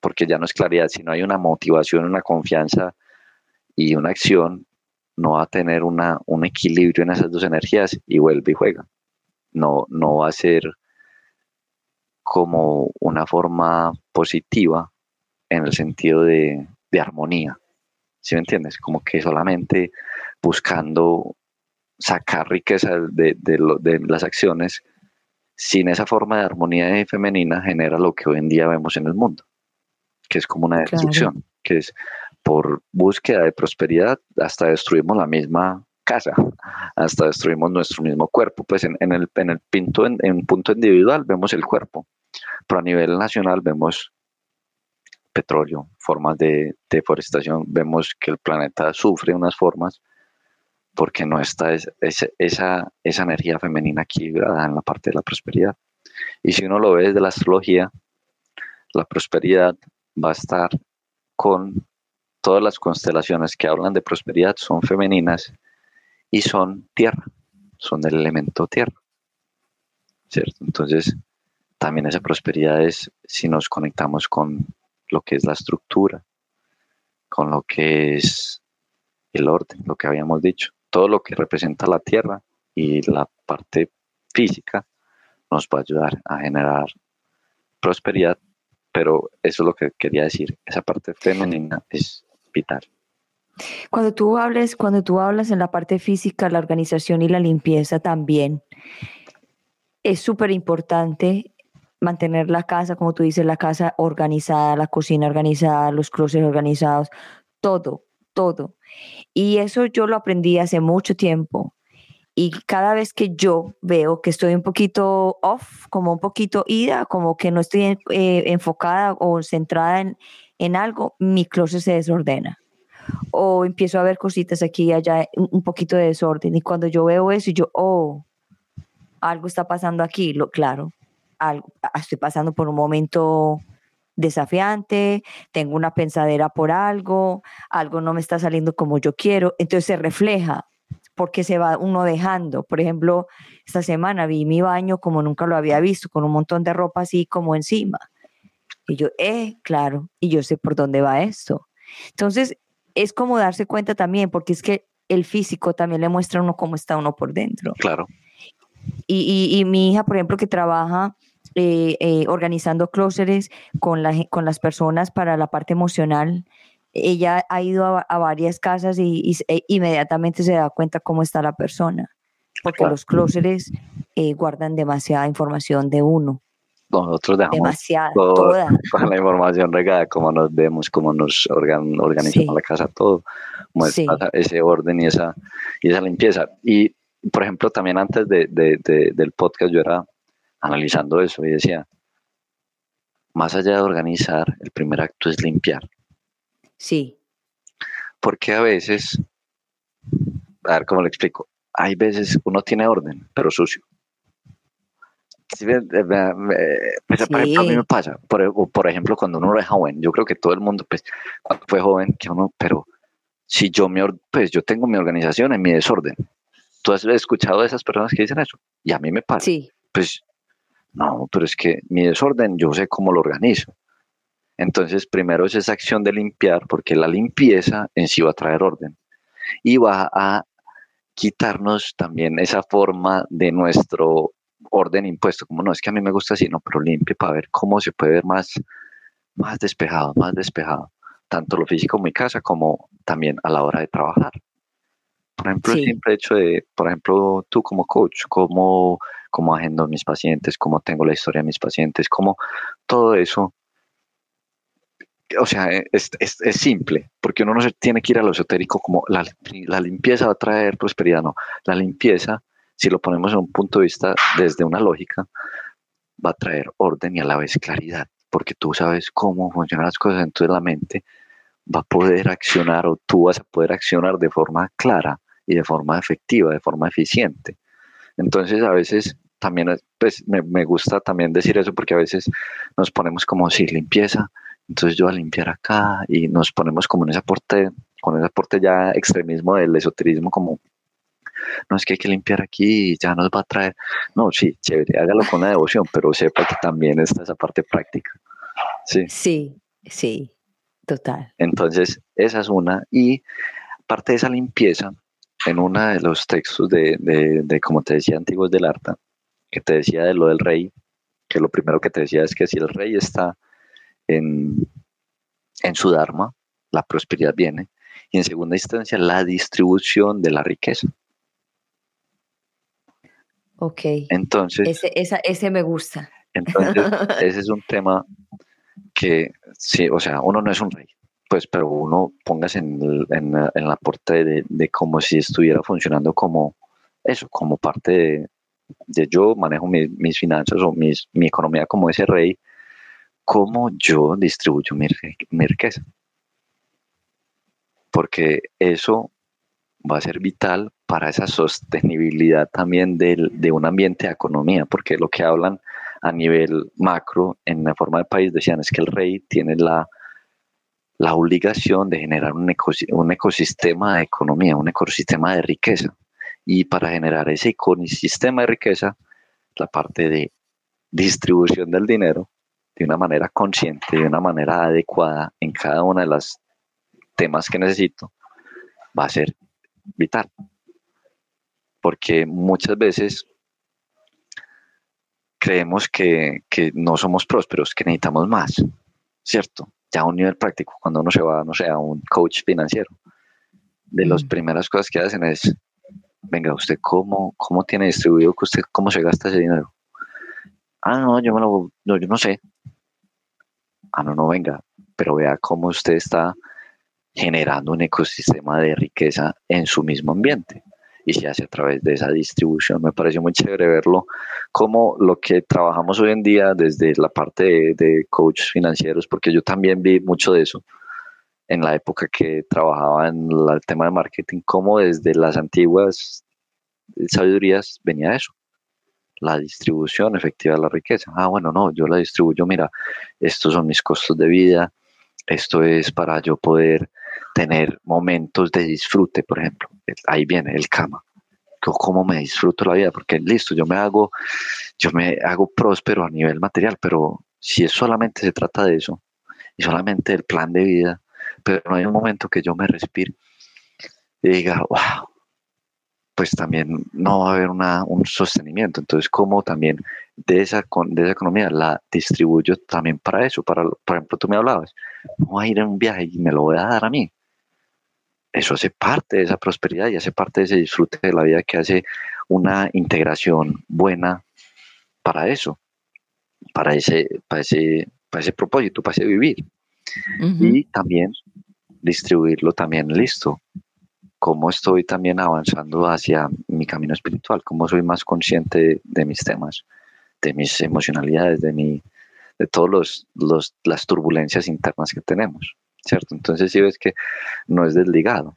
porque ya no es claridad, si no hay una motivación, una confianza y una acción, no va a tener una, un equilibrio en esas dos energías y vuelve y juega. No, no va a ser como una forma positiva en el sentido de, de armonía. ¿sí me entiendes? Como que solamente buscando sacar riqueza de, de, las acciones, sin esa forma de armonía femenina genera lo que hoy en día vemos en el mundo, que es como una destrucción, que es por búsqueda de prosperidad hasta destruimos la misma casa, hasta destruimos nuestro mismo cuerpo. Pues en, el, en el pinto, en, en, un punto individual vemos el cuerpo, pero a nivel nacional vemos petróleo, formas de deforestación, vemos que el planeta sufre unas formas porque no está esa, esa energía femenina equilibrada en la parte de la prosperidad. Y si uno lo ve desde la astrología, la prosperidad va a estar con todas las constelaciones que hablan de prosperidad, son femeninas y son tierra, son del elemento tierra. ¿Cierto? Entonces, también esa prosperidad es si nos conectamos con lo que es la estructura, con lo que es el orden, lo que habíamos dicho. Todo lo que representa la tierra y la parte física nos va a ayudar a generar prosperidad pero eso es lo que quería decir. Esa parte femenina es vital. Cuando tú hables, cuando tú hablas en la parte física, la organización y la limpieza también, es súper importante mantener la casa, como tú dices, la casa organizada, la cocina organizada, los closets organizados, todo, todo. Y eso yo lo aprendí hace mucho tiempo. Y cada vez que yo veo que estoy un poquito off, como un poquito ida, como que no estoy eh, enfocada o centrada en, en algo, mi closet se desordena o empiezo a ver cositas aquí y allá, un poquito de desorden. Y cuando yo veo eso, yo, oh, algo está pasando aquí, lo, claro, algo, estoy pasando por un momento desafiante, tengo una pensadera por algo, algo no me está saliendo como yo quiero, entonces se refleja porque se va uno dejando. Por ejemplo, esta semana vi mi baño como nunca lo había visto, con un montón de ropa así como encima. Y yo, eh, claro, y yo sé por dónde va esto. Entonces, es como darse cuenta también, porque es que el físico también le muestra a uno cómo está uno por dentro. Claro. Y, y, mi hija, por ejemplo, que trabaja eh, eh, organizando clóseres con, la, con las personas para la parte emocional, ella ha ido a, varias casas y, e inmediatamente se da cuenta cómo está la persona, porque los clóseres eh, guardan demasiada información de uno. Nosotros dejamos toda. la información regada, cómo nos vemos, cómo nos organizamos la casa, todo, ese orden y esa, y esa limpieza. Y, por ejemplo, también antes de, del podcast yo era analizando eso y decía, más allá de organizar, el primer acto es limpiar. Sí. Porque a veces, a ver cómo le explico, hay veces uno tiene orden, pero sucio. Pues, por ejemplo, a mí me pasa, por, por, ejemplo, cuando uno es joven, yo creo que todo el mundo, pues, cuando fue joven, que uno, pero si yo me, pues, yo tengo mi organización en mi desorden. ¿Tú has escuchado de esas personas que dicen eso? Y a mí me pasa. Sí. Pues, no, pero es que mi desorden, yo sé cómo lo organizo. Entonces, primero es esa acción de limpiar, porque la limpieza en sí va a traer orden. Y va a quitarnos también esa forma de nuestro orden impuesto, como no es que a mí me gusta así, no, pero limpio para ver cómo se puede ver más, más despejado, más despejado, tanto lo físico en mi casa como también a la hora de trabajar. Por ejemplo, el simple hecho de, por ejemplo, tú como coach, cómo, cómo agendo mis pacientes, cómo tengo la historia de mis pacientes, cómo todo eso o sea, es, es, es, simple, porque uno no se tiene que ir a lo esotérico como la, la, limpieza va a traer prosperidad, no. La limpieza si lo ponemos en un punto de vista desde una lógica, va a traer orden y a la vez claridad, porque tú sabes cómo funcionan las cosas, entonces la mente va a poder accionar o tú vas a poder accionar de forma clara y de forma efectiva, de forma eficiente. Entonces a veces también pues, me, gusta también decir eso porque a veces nos ponemos como si limpieza, entonces yo a limpiar acá y nos ponemos como en ese aporte, con ese aporte ya extremismo del esoterismo como no es que hay que limpiar aquí y ya nos va a traer. No, sí, chévere, hágalo con la devoción, pero sepa que también está esa parte práctica. Sí, sí, sí total. Entonces, esa es una. Y parte de esa limpieza, en uno de los textos de, de, como te decía, antiguos del Arta, que te decía de lo del rey, que lo primero que te decía es que si el rey está en, en su Dharma, la prosperidad viene, y en segunda instancia la distribución de la riqueza. Ok. Entonces. Ese, esa, ese me gusta. Entonces, ese es un tema que, sí, o sea, uno no es un rey, pues, pero uno póngase en, en, en la parte de, de, como si estuviera funcionando como eso, como parte de, de yo manejo mis finanzas o mis, mi economía como ese rey, cómo yo distribuyo mi, mi riqueza. Porque eso va a ser vital para esa sostenibilidad también del, de un ambiente de economía, porque lo que hablan a nivel macro en la forma de país decían es que el rey tiene la, la obligación de generar un, ecosistema de economía, un ecosistema de riqueza. Y para generar ese ecosistema de riqueza, la parte de distribución del dinero de una manera consciente, de una manera adecuada en cada una de las temas que necesito, va a ser vital. Porque muchas veces creemos que, no somos prósperos, que necesitamos más, ¿cierto? Ya a un nivel práctico, cuando uno se va, no sé, a un coach financiero, de las mm. primeras cosas que hacen es, venga, ¿usted cómo, cómo tiene distribuido que usted, cómo se gasta ese dinero? Ah, no, yo, me lo, no, yo no sé. Ah, no, no, venga, pero vea cómo usted está generando un ecosistema de riqueza en su mismo ambiente y se hace a través de esa distribución. Me pareció muy chévere verlo como lo que trabajamos hoy en día desde la parte de, de coaches financieros, porque yo también vi mucho de eso en la época que trabajaba en el tema de marketing, como desde las antiguas sabidurías venía eso, la distribución efectiva de la riqueza. Ah, bueno, no, yo la distribuyo, mira, estos son mis costos de vida, esto es para yo poder tener momentos de disfrute, por ejemplo. Ahí viene el cama. ¿Cómo me disfruto la vida? Porque listo, yo me hago, yo me hago próspero a nivel material, pero si es solamente se trata de eso y solamente del plan de vida, pero no hay un momento que yo me respire y diga, wow, pues también no va a haber una, un sostenimiento. Entonces, ¿cómo también de esa, de esa economía la distribuyo también para eso? Para, por ejemplo, tú me hablabas, voy a ir en un viaje y me lo voy a dar a mí. Eso hace parte de esa prosperidad y hace parte de ese disfrute de la vida que hace una integración buena para eso, para ese, para ese, para ese propósito, para ese vivir. Y también distribuirlo también listo. Cómo estoy también avanzando hacia mi camino espiritual, cómo soy más consciente de, mis temas, de mis emocionalidades, de, mi, de todas los, las turbulencias internas que tenemos, ¿cierto? Entonces si ves que no es desligado.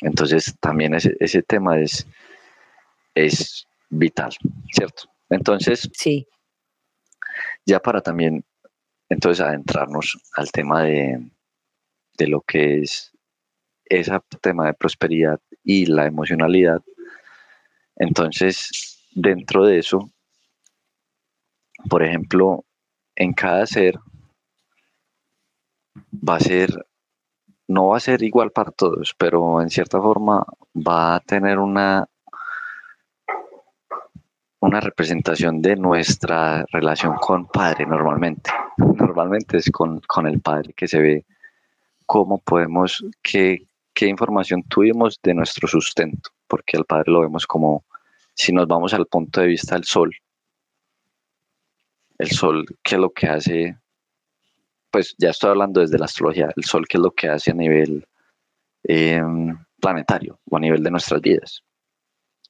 Entonces también ese, ese tema es, es vital, ¿cierto? Entonces, sí. ya para también, entonces adentrarnos al tema de, de lo que es ese tema de prosperidad y la emocionalidad. Entonces, dentro de eso, por ejemplo, en cada ser va a ser, no va a ser igual para todos, pero en cierta forma va a tener una, una representación de nuestra relación con Padre normalmente. Normalmente es con, con el Padre que se ve cómo podemos, que qué información tuvimos de nuestro sustento, porque al Padre lo vemos como, si nos vamos al punto de vista del Sol, el Sol, ¿qué es lo que hace? Pues ya estoy hablando desde la astrología, el Sol, ¿qué es lo que hace a nivel em, planetario o a nivel de nuestras vidas?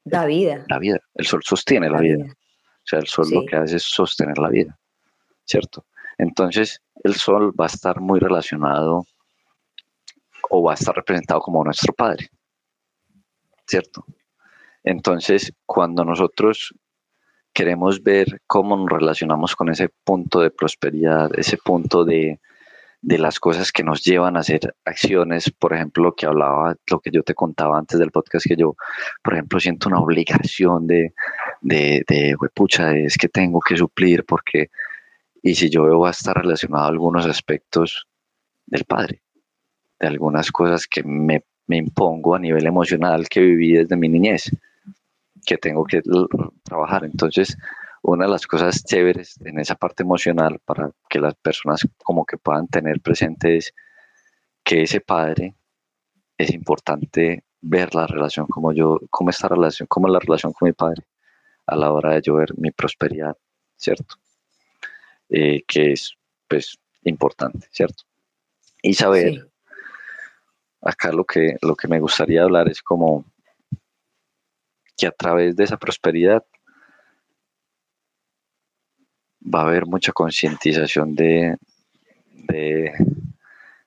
La vida. La vida, el Sol sostiene la, vida. O sea, el Sol lo que hace es sostener la vida, ¿cierto? Entonces, el Sol va a estar muy relacionado o va a estar representado como nuestro Padre. ¿Cierto? Entonces, cuando nosotros queremos ver cómo nos relacionamos con ese punto de prosperidad, ese punto de, las cosas que nos llevan a hacer acciones, por ejemplo, lo que hablaba, lo que yo te contaba antes del podcast, que yo, por ejemplo, siento una obligación de, de, de pucha, es que tengo que suplir porque, y si yo veo va a estar relacionado a algunos aspectos del Padre de algunas cosas que me, me impongo a nivel emocional que viví desde mi niñez, que tengo que trabajar. Entonces, una de las cosas chéveres en esa parte emocional para que las personas como que puedan tener presente es que ese padre es importante ver la relación como yo, cómo esta relación, cómo la relación con mi padre a la hora de yo ver mi prosperidad, ¿cierto? Eh, que es pues importante, ¿cierto? Y saber acá lo que, lo que me gustaría hablar es como que a través de esa prosperidad va a haber mucha concientización de, de,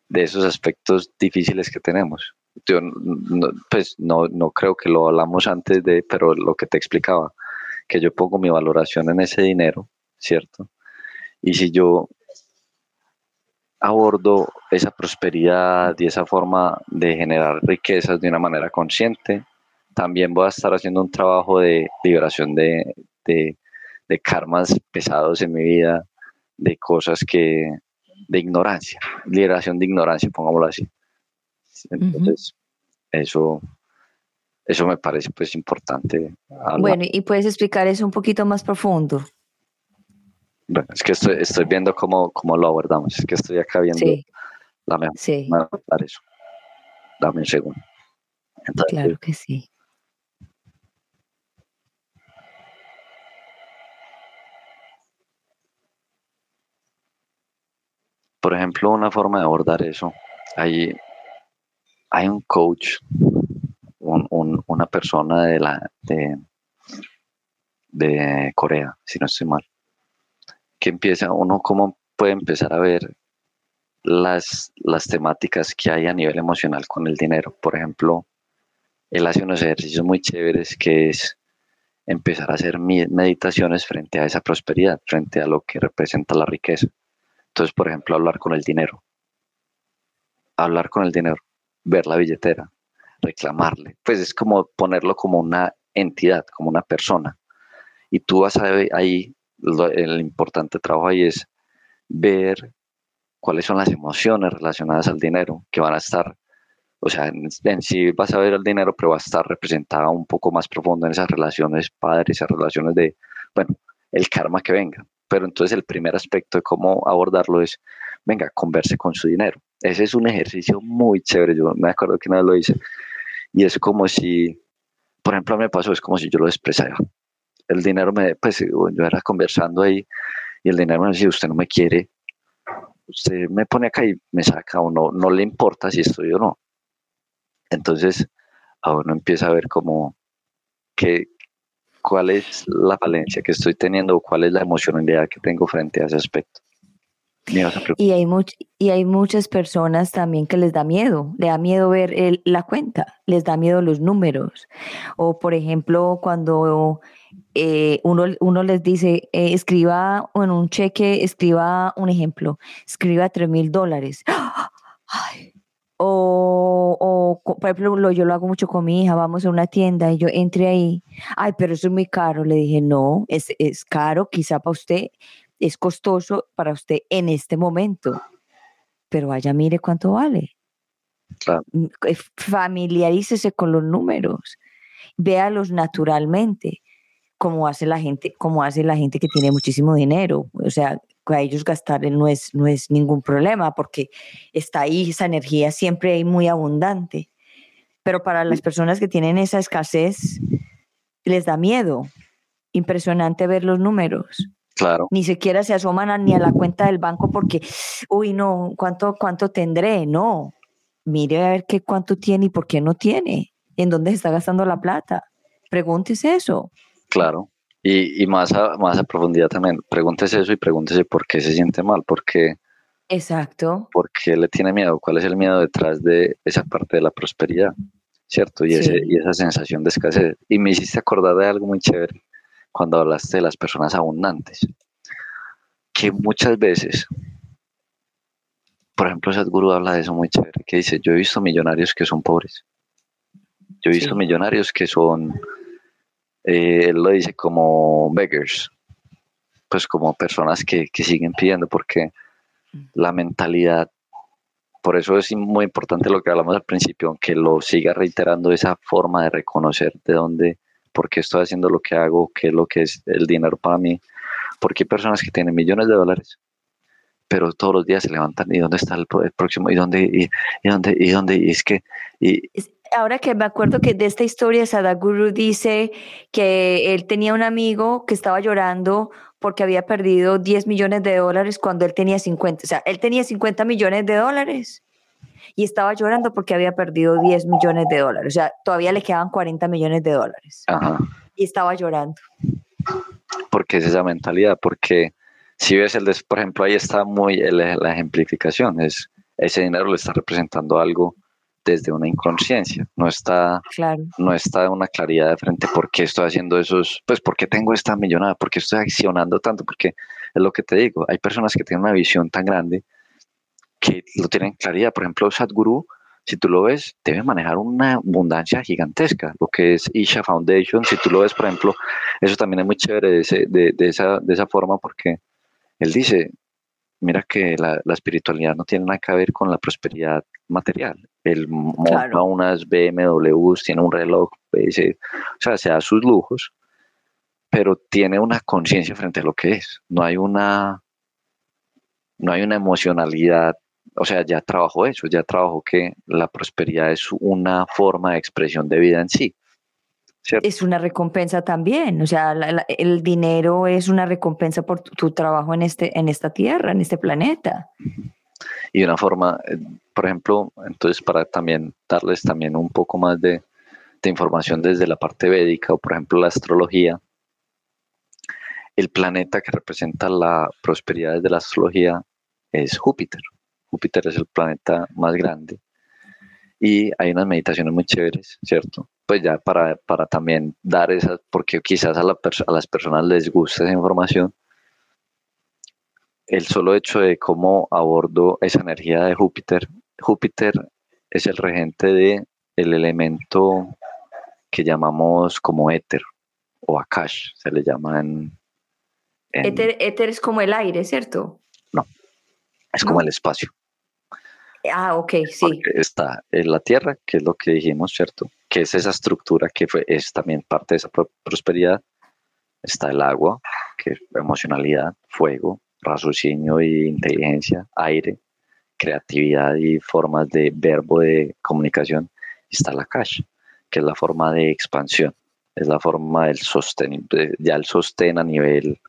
esos aspectos difíciles que tenemos. Yo pues no, no creo que lo hablamos antes de, pero lo que te explicaba, que yo pongo mi valoración en ese dinero, ¿cierto? Y si yo abordo esa prosperidad y esa forma de generar riquezas de una manera consciente. También voy a estar haciendo un trabajo de liberación de, de, karmas pesados en mi vida, de cosas que, de ignorancia, liberación de ignorancia, pongámoslo así. Entonces, eso, eso me parece pues importante. Bueno, y puedes explicar eso un poquito más profundo. Bueno, es que estoy, estoy viendo cómo, cómo lo abordamos, es que estoy acá viendo la mejor sí. eso. Dame un segundo. claro que sí. Por ejemplo, una forma de abordar eso, hay, hay un coach una persona de, la, de, de Corea, si no estoy mal, que empieza, uno cómo puede empezar a ver las, las temáticas que hay a nivel emocional con el dinero. Por ejemplo, él hace unos ejercicios muy chéveres que es empezar a hacer meditaciones frente a esa prosperidad, frente a lo que representa la riqueza. Entonces, por ejemplo, hablar con el dinero. Hablar con el dinero, ver la billetera, reclamarle. Pues es como ponerlo como una entidad, como una persona. Y tú vas a ver ahí, el importante trabajo ahí es ver cuáles son las emociones relacionadas al dinero que van a estar, o sea, en, sí vas a ver el dinero, pero va a estar representada un poco más profundo en esas relaciones padres, esas relaciones de, bueno, el karma que venga. Pero entonces el primer aspecto de cómo abordarlo es, venga, converse con su dinero. Ese es un ejercicio muy chévere. Yo me acuerdo que una vez lo hice y es como si, por ejemplo, me pasó, es como si yo lo expresara. El dinero me, pues yo era conversando ahí y el dinero me decía, usted no me quiere, usted me pone acá y me saca o no, no le importa si estoy o no. Entonces, a uno empieza a ver como que, cuál es la falencia que estoy teniendo o cuál es la emocionalidad que tengo frente a ese aspecto. Y hay, y hay muchas personas también que les da miedo, le da miedo ver la cuenta, les da miedo los números. O por ejemplo, cuando eh, uno, uno, les dice, eh, escriba en un cheque, escriba un ejemplo, escriba tres mil dólares. O, o, por ejemplo, yo lo hago mucho con mi hija, vamos a una tienda y yo entré ahí, ay, pero eso es muy caro. Le dije, no, es, es caro quizá para usted, es costoso para usted en este momento, pero vaya, mire cuánto vale. Mm, eh, familiarícese con los números, véalos naturalmente, como hace la gente, como hace la gente que tiene muchísimo dinero. O sea, a ellos gastar no es, no es ningún problema porque está ahí esa energía siempre muy abundante. Pero para las personas que tienen esa escasez, les da miedo. Impresionante ver los números. Claro. Ni siquiera se asoman ni a la cuenta del banco porque, uy, no, ¿cuánto, cuánto tendré? No. Mire a ver qué cuánto tiene y por qué no tiene. ¿En dónde se está gastando la plata? Pregúntese eso. Claro. Y, y más, a, más a profundidad también, pregúntese eso y pregúntese por qué se siente mal, porque Exacto. ¿Por qué le tiene miedo? ¿Cuál es el miedo detrás de esa parte de la prosperidad? ¿Cierto? Y, ese, y esa sensación de escasez. Y me hiciste acordar de algo muy chévere cuando hablaste de las personas abundantes, que muchas veces, por ejemplo, Sadhguru habla de eso muy chévere, que dice, yo he visto millonarios que son pobres, yo he visto millonarios que son, eh, él lo dice como beggars, pues como personas que, que siguen pidiendo, porque mm. la mentalidad por eso es muy importante lo que hablamos al principio, aunque lo siga reiterando, esa forma de reconocer de dónde por qué estoy haciendo lo que hago, qué es lo que es el dinero para mí, porque hay personas que tienen millones de dólares, pero todos los días se levantan y dónde está el, próximo y dónde y, dónde y dónde y es que y, ahora que me acuerdo que de esta historia Sadhguru dice que él tenía un amigo que estaba llorando porque había perdido 10 millones de dólares cuando él tenía 50, o sea, él tenía 50 millones de dólares y estaba llorando porque había perdido 10 millones de dólares. O sea, todavía le quedaban 40 millones de dólares. Y estaba llorando. Porque es esa mentalidad, porque si ves el, por ejemplo, ahí está muy la ejemplificación, es ese dinero le está representando algo desde una inconsciencia, no está, claro. no está una claridad de frente por qué estoy haciendo esos, pues por qué tengo esta millonada, por qué estoy accionando tanto, porque es lo que te digo, hay personas que tienen una visión tan grande que lo tienen claridad. Por ejemplo, Sadhguru, si tú lo ves, debe manejar una abundancia gigantesca. Lo que es Isha Foundation, si tú lo ves, por ejemplo, eso también es muy chévere de, esa, de esa forma porque él dice, mira que la, espiritualidad no tiene nada que ver con la prosperidad material. Él monta unas BMWs, tiene un reloj, pues, o sea, se da sus lujos, pero tiene una conciencia frente a lo que es. No hay una, no hay una emocionalidad, o sea, ya trabajó eso, ya trabajó que la prosperidad es una forma de expresión de vida en sí. Es una recompensa también, o sea, el dinero es una recompensa por tu, trabajo en, este, en esta tierra, en este planeta. Y una forma, eh, por ejemplo, entonces para también darles también un poco más de, de información desde la parte védica o por ejemplo la astrología, el planeta que representa la prosperidad desde la astrología es Júpiter. Júpiter es el planeta más grande y hay unas meditaciones muy chéveres, ¿cierto? Pues ya para, para también dar esas, porque quizás a, a las personas les gusta esa información, el solo hecho de cómo abordo esa energía de Júpiter. Júpiter es el regente de el elemento que llamamos como éter o akash, se le llama en... éter, es como el aire, ¿cierto? No, es como el espacio. Ah, ok, sí. está en la tierra, que es lo que dijimos, ¿cierto? Que es esa estructura que fue, es también parte de esa prosperidad. Está el agua, que es emocionalidad, fuego, raciocinio e inteligencia, aire, creatividad y formas de verbo de comunicación. Está la cash, que es la forma de expansión, es la forma del sostén, ya el sostén a nivel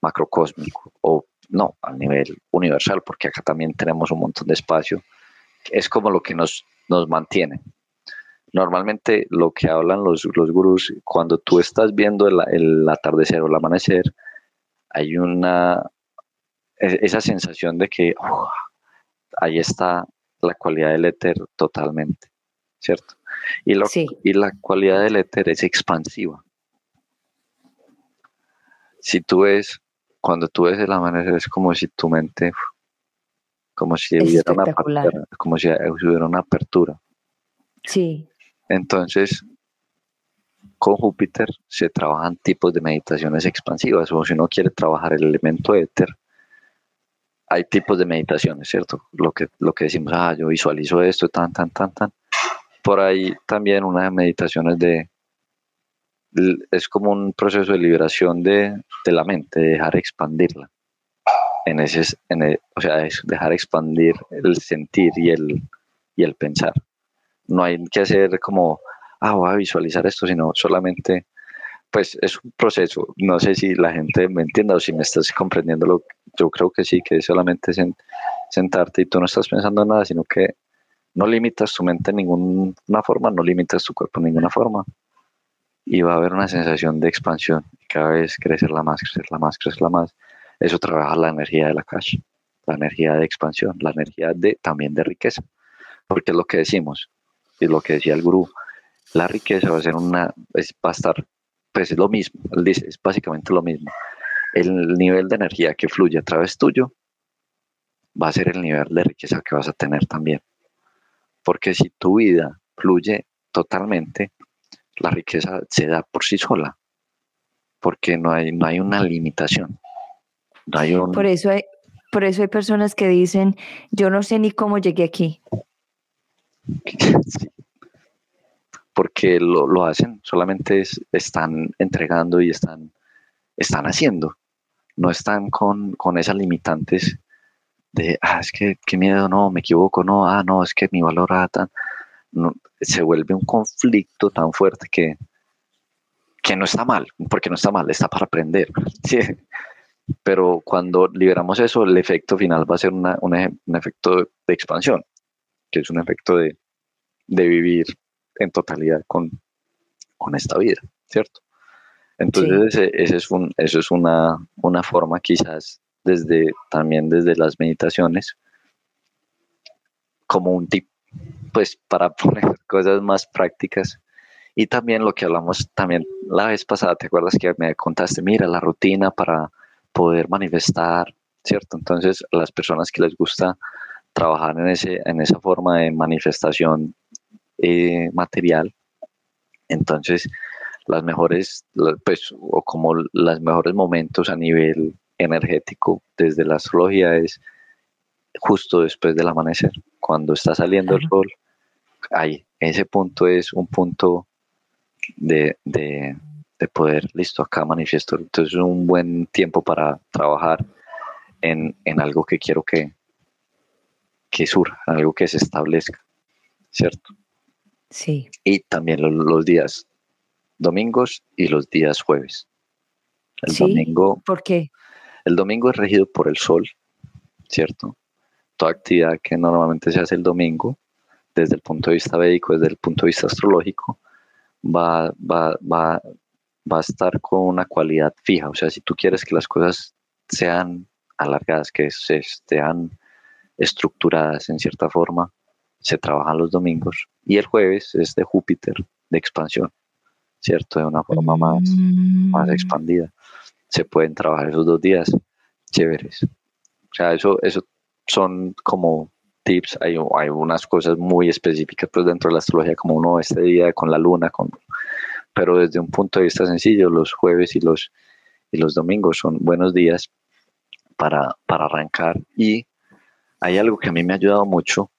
macrocósmico o no, a nivel universal, porque acá también tenemos un montón de espacio. Es como lo que nos, nos mantiene. Normalmente lo que hablan los, los gurús, cuando tú estás viendo el, atardecer o el amanecer, hay una, e, esa sensación de que ahí está la cualidad del éter totalmente, ¿cierto? Y, lo, y la cualidad del éter es expansiva. Si tú ves cuando tú ves el amanecer es como si tu mente, como si hubiera una apertura, como si hubiera una apertura. Sí. Entonces, con Júpiter se trabajan tipos de meditaciones expansivas, o si uno quiere trabajar el elemento éter, hay tipos de meditaciones, ¿cierto? Lo que, lo que decimos, ah, yo visualizo esto, tan, tan, tan, tan. Por ahí también unas meditaciones de es como un proceso de liberación de, la mente, de dejar expandirla. En ese, en o sea, es dejar expandir el sentir y el, y el pensar. No hay que hacer como, ah, voy a visualizar esto, sino solamente, pues es un proceso. No sé si la gente me entienda o si me estás comprendiendo. Lo, yo creo que sí, que es solamente sentarte y tú no estás pensando en nada, sino que no limitas tu mente en ninguna forma, no limitas tu cuerpo en ninguna forma y va a haber una sensación de expansión. Cada vez crecerla más, crecerla más, crecerla más. Eso trabaja la energía de la cash, la energía de expansión, la energía de, también de riqueza. Porque es lo que decimos, y lo que decía el gurú, la riqueza va a ser una, va a estar, pues es lo mismo, él dice, es básicamente lo mismo. El nivel de energía que fluye a través tuyo va a ser el nivel de riqueza que vas a tener también. Porque si tu vida fluye totalmente, la riqueza se da por sí sola, porque no hay, no hay una limitación. Por eso hay, por eso hay personas que dicen, yo no sé ni cómo llegué aquí. Porque lo, hacen, solamente están entregando y están, están haciendo. No están con, con esas limitantes de, ah, es que qué miedo, no, me equivoco, no, ah, no, es que mi valor era tan se vuelve un conflicto tan fuerte que, que no está mal, porque no está mal, está para aprender. Pero cuando liberamos eso, el efecto final va a ser un efecto de expansión, que es un efecto de, vivir en totalidad con, con esta vida, ¿cierto? Entonces, ese, es un, eso es una, una forma quizás desde, también desde las meditaciones, como un tip pues para poner cosas más prácticas. Y también lo que hablamos también la vez pasada, ¿te acuerdas que me contaste? Mira, la rutina para poder manifestar, ¿cierto? Entonces, las personas que les gusta trabajar en, ese, en esa forma de manifestación eh, material, entonces las mejores, pues, o como los mejores momentos a nivel energético desde la astrología es justo después del amanecer, cuando está saliendo el sol, ahí, ese punto es un punto de, de, poder, listo, acá manifiesto, entonces es un buen tiempo para trabajar en, algo que quiero que, que surja, algo que se establezca, ¿cierto? Sí. Y también los, días domingos y los días jueves. El domingo. ¿Por qué? El domingo es regido por el sol, ¿cierto? Toda actividad que normalmente se hace el domingo, desde el punto de vista védico, desde el punto de vista astrológico, va, va, va, va a estar con una cualidad fija. O sea, si tú quieres que las cosas sean alargadas, que se estén estructuradas en cierta forma, se trabajan los domingos y el jueves es de Júpiter, de expansión, ¿cierto? De una forma más, más mm. expandida. Se pueden trabajar esos dos días chéveres. O sea, eso, eso son como tips, hay, hay unas cosas muy específicas pues, dentro de la astrología, como uno este día con la luna, con, pero desde un punto de vista sencillo, los jueves y los, y los domingos son buenos días para, para arrancar y hay algo que a mí me ha ayudado mucho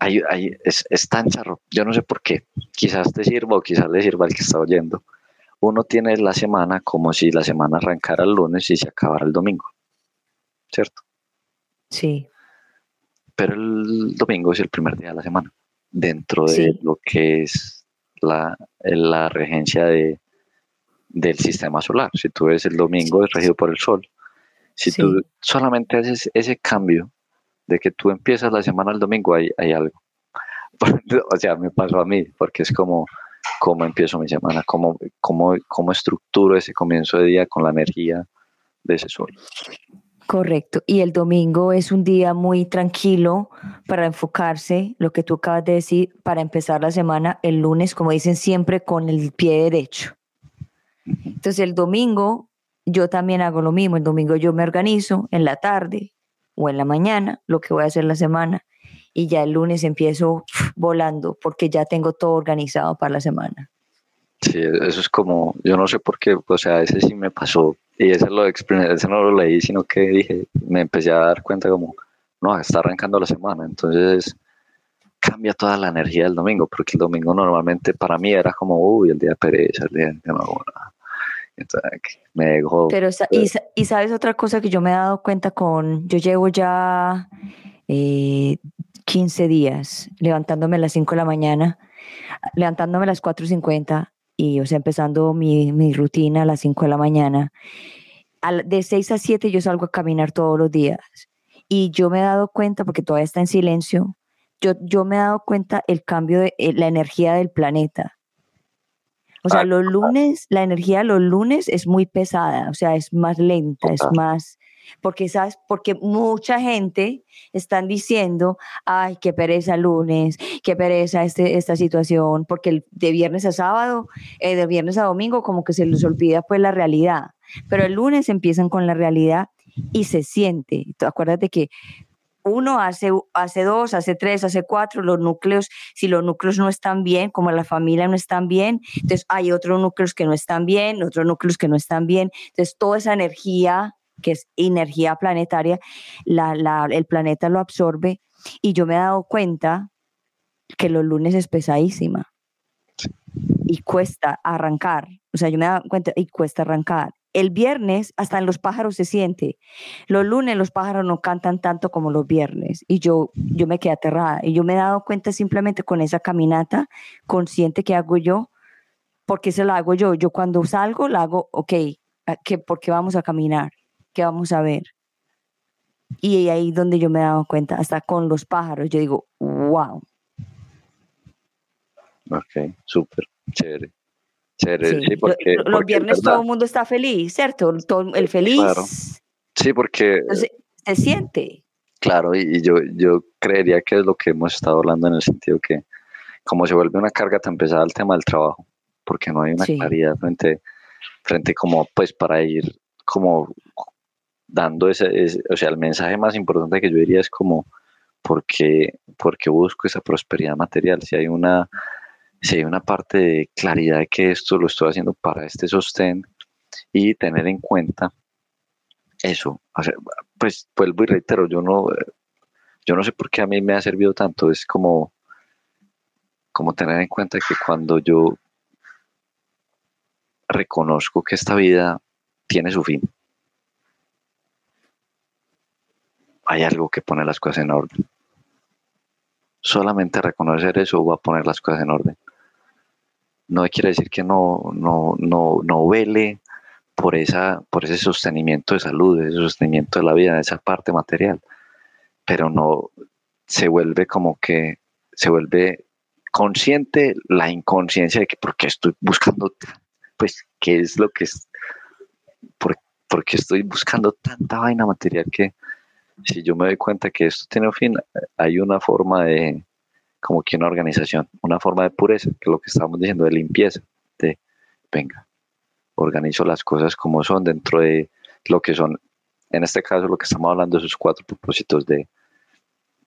es, tan charro. Yo no sé por qué. Quizás te sirva o quizás le sirva al que está oyendo. Uno tiene la semana como si la semana arrancara el lunes y se acabara el domingo. ¿Cierto? Sí. Pero el domingo es el primer día de la semana. Dentro de lo que es la, la regencia de, del sistema solar. Si tú ves el domingo es regido por el sol. Si tú solamente haces ese cambio de que tú empiezas la semana el domingo, hay, hay algo. o sea, me pasó a mí, porque es como cómo empiezo mi semana, cómo, cómo, cómo estructuro ese comienzo de día con la energía de ese sol. Correcto. Y el domingo es un día muy tranquilo para enfocarse, lo que tú acabas de decir, para empezar la semana el lunes, como dicen siempre, con el pie derecho. Entonces el domingo yo también hago lo mismo. El domingo yo me organizo en la tarde, o en la mañana, lo que voy a hacer la semana, y ya el lunes empiezo volando porque ya tengo todo organizado para la semana. Sí, eso es como, yo no sé por qué, o sea, ese sí me pasó y ese, lo ese no lo leí, sino que dije, me empecé a dar cuenta como, no, está arrancando la semana, entonces cambia toda la energía del domingo, porque el domingo normalmente para mí era como, uy, el día de pereza, el día de no me dejó. Pero, y, y, sabes otra cosa que yo me he dado cuenta con, yo llevo ya eh, 15 días levantándome a las 5 de la mañana, levantándome a las 4.50 y, o sea, empezando mi, mi, rutina a las 5 de la mañana. de 6 a 7 yo salgo a caminar todos los días y yo me he dado cuenta, porque todavía está en silencio, yo, yo me he dado cuenta el cambio de eh, la energía del planeta. O sea, los lunes, la energía de los lunes es muy pesada, o sea, es más lenta, es más, porque sabes, porque mucha gente están diciendo, ay, qué pereza lunes, qué pereza este, esta situación, porque de viernes a sábado, eh, de viernes a domingo, como que se les olvida pues la realidad. Pero el lunes empiezan con la realidad y se siente. Acuérdate que uno hace, hace dos, hace tres, hace cuatro, los núcleos, si los núcleos no están bien, como la familia no están bien, entonces hay otros núcleos que no están bien, otros núcleos que no están bien, entonces toda esa energía, que es energía planetaria, la, el planeta lo absorbe y yo me he dado cuenta que los lunes es pesadísima. Y cuesta arrancar, o sea, yo me he dado cuenta y cuesta arrancar el viernes hasta en los pájaros se siente. Los lunes los pájaros no cantan tanto como los viernes y yo, yo me quedé aterrada y yo me he dado cuenta simplemente con esa caminata consciente que hago yo, porque se la hago yo. Yo cuando salgo la hago, ok, ¿qué, ¿por qué vamos a caminar? ¿Qué vamos a ver? Y ahí donde yo me he dado cuenta, hasta con los pájaros, yo digo, wow. Ok, súper, chévere porque, los viernes todo el mundo está feliz, ¿cierto? Todo, el feliz. Sí, porque... se siente. Claro, y, yo, yo creería que es lo que hemos estado hablando en el sentido que como se vuelve una carga tan pesada el tema del trabajo, porque no hay una claridad frente, frente como pues para ir como dando ese, o sea, el mensaje más importante que yo diría es como, porque, porque busco esa prosperidad material? Si hay una hay una parte de claridad de que esto lo estoy haciendo para este sostén, y tener en cuenta eso. pues vuelvo y reitero, yo no, yo no sé por qué a mí me ha servido tanto, es como, como tener en cuenta que cuando yo reconozco que esta vida tiene su fin, hay algo que pone las cosas en orden. Solamente reconocer eso va a poner las cosas en orden. No quiere decir que no, no, no, no vele por, esa, por ese sostenimiento de salud, ese sostenimiento de la vida, de esa parte material, pero no se vuelve como que se vuelve consciente la inconsciencia de que porque estoy buscando, pues, qué es lo que es, porque estoy buscando tanta vaina material que si yo me doy cuenta que esto tiene fin, hay una forma de, como que una organización, una forma de pureza, que es lo que estamos diciendo, de limpieza, de, venga, organizo las cosas como son dentro de lo que son, en este caso lo que estamos hablando, esos cuatro propósitos de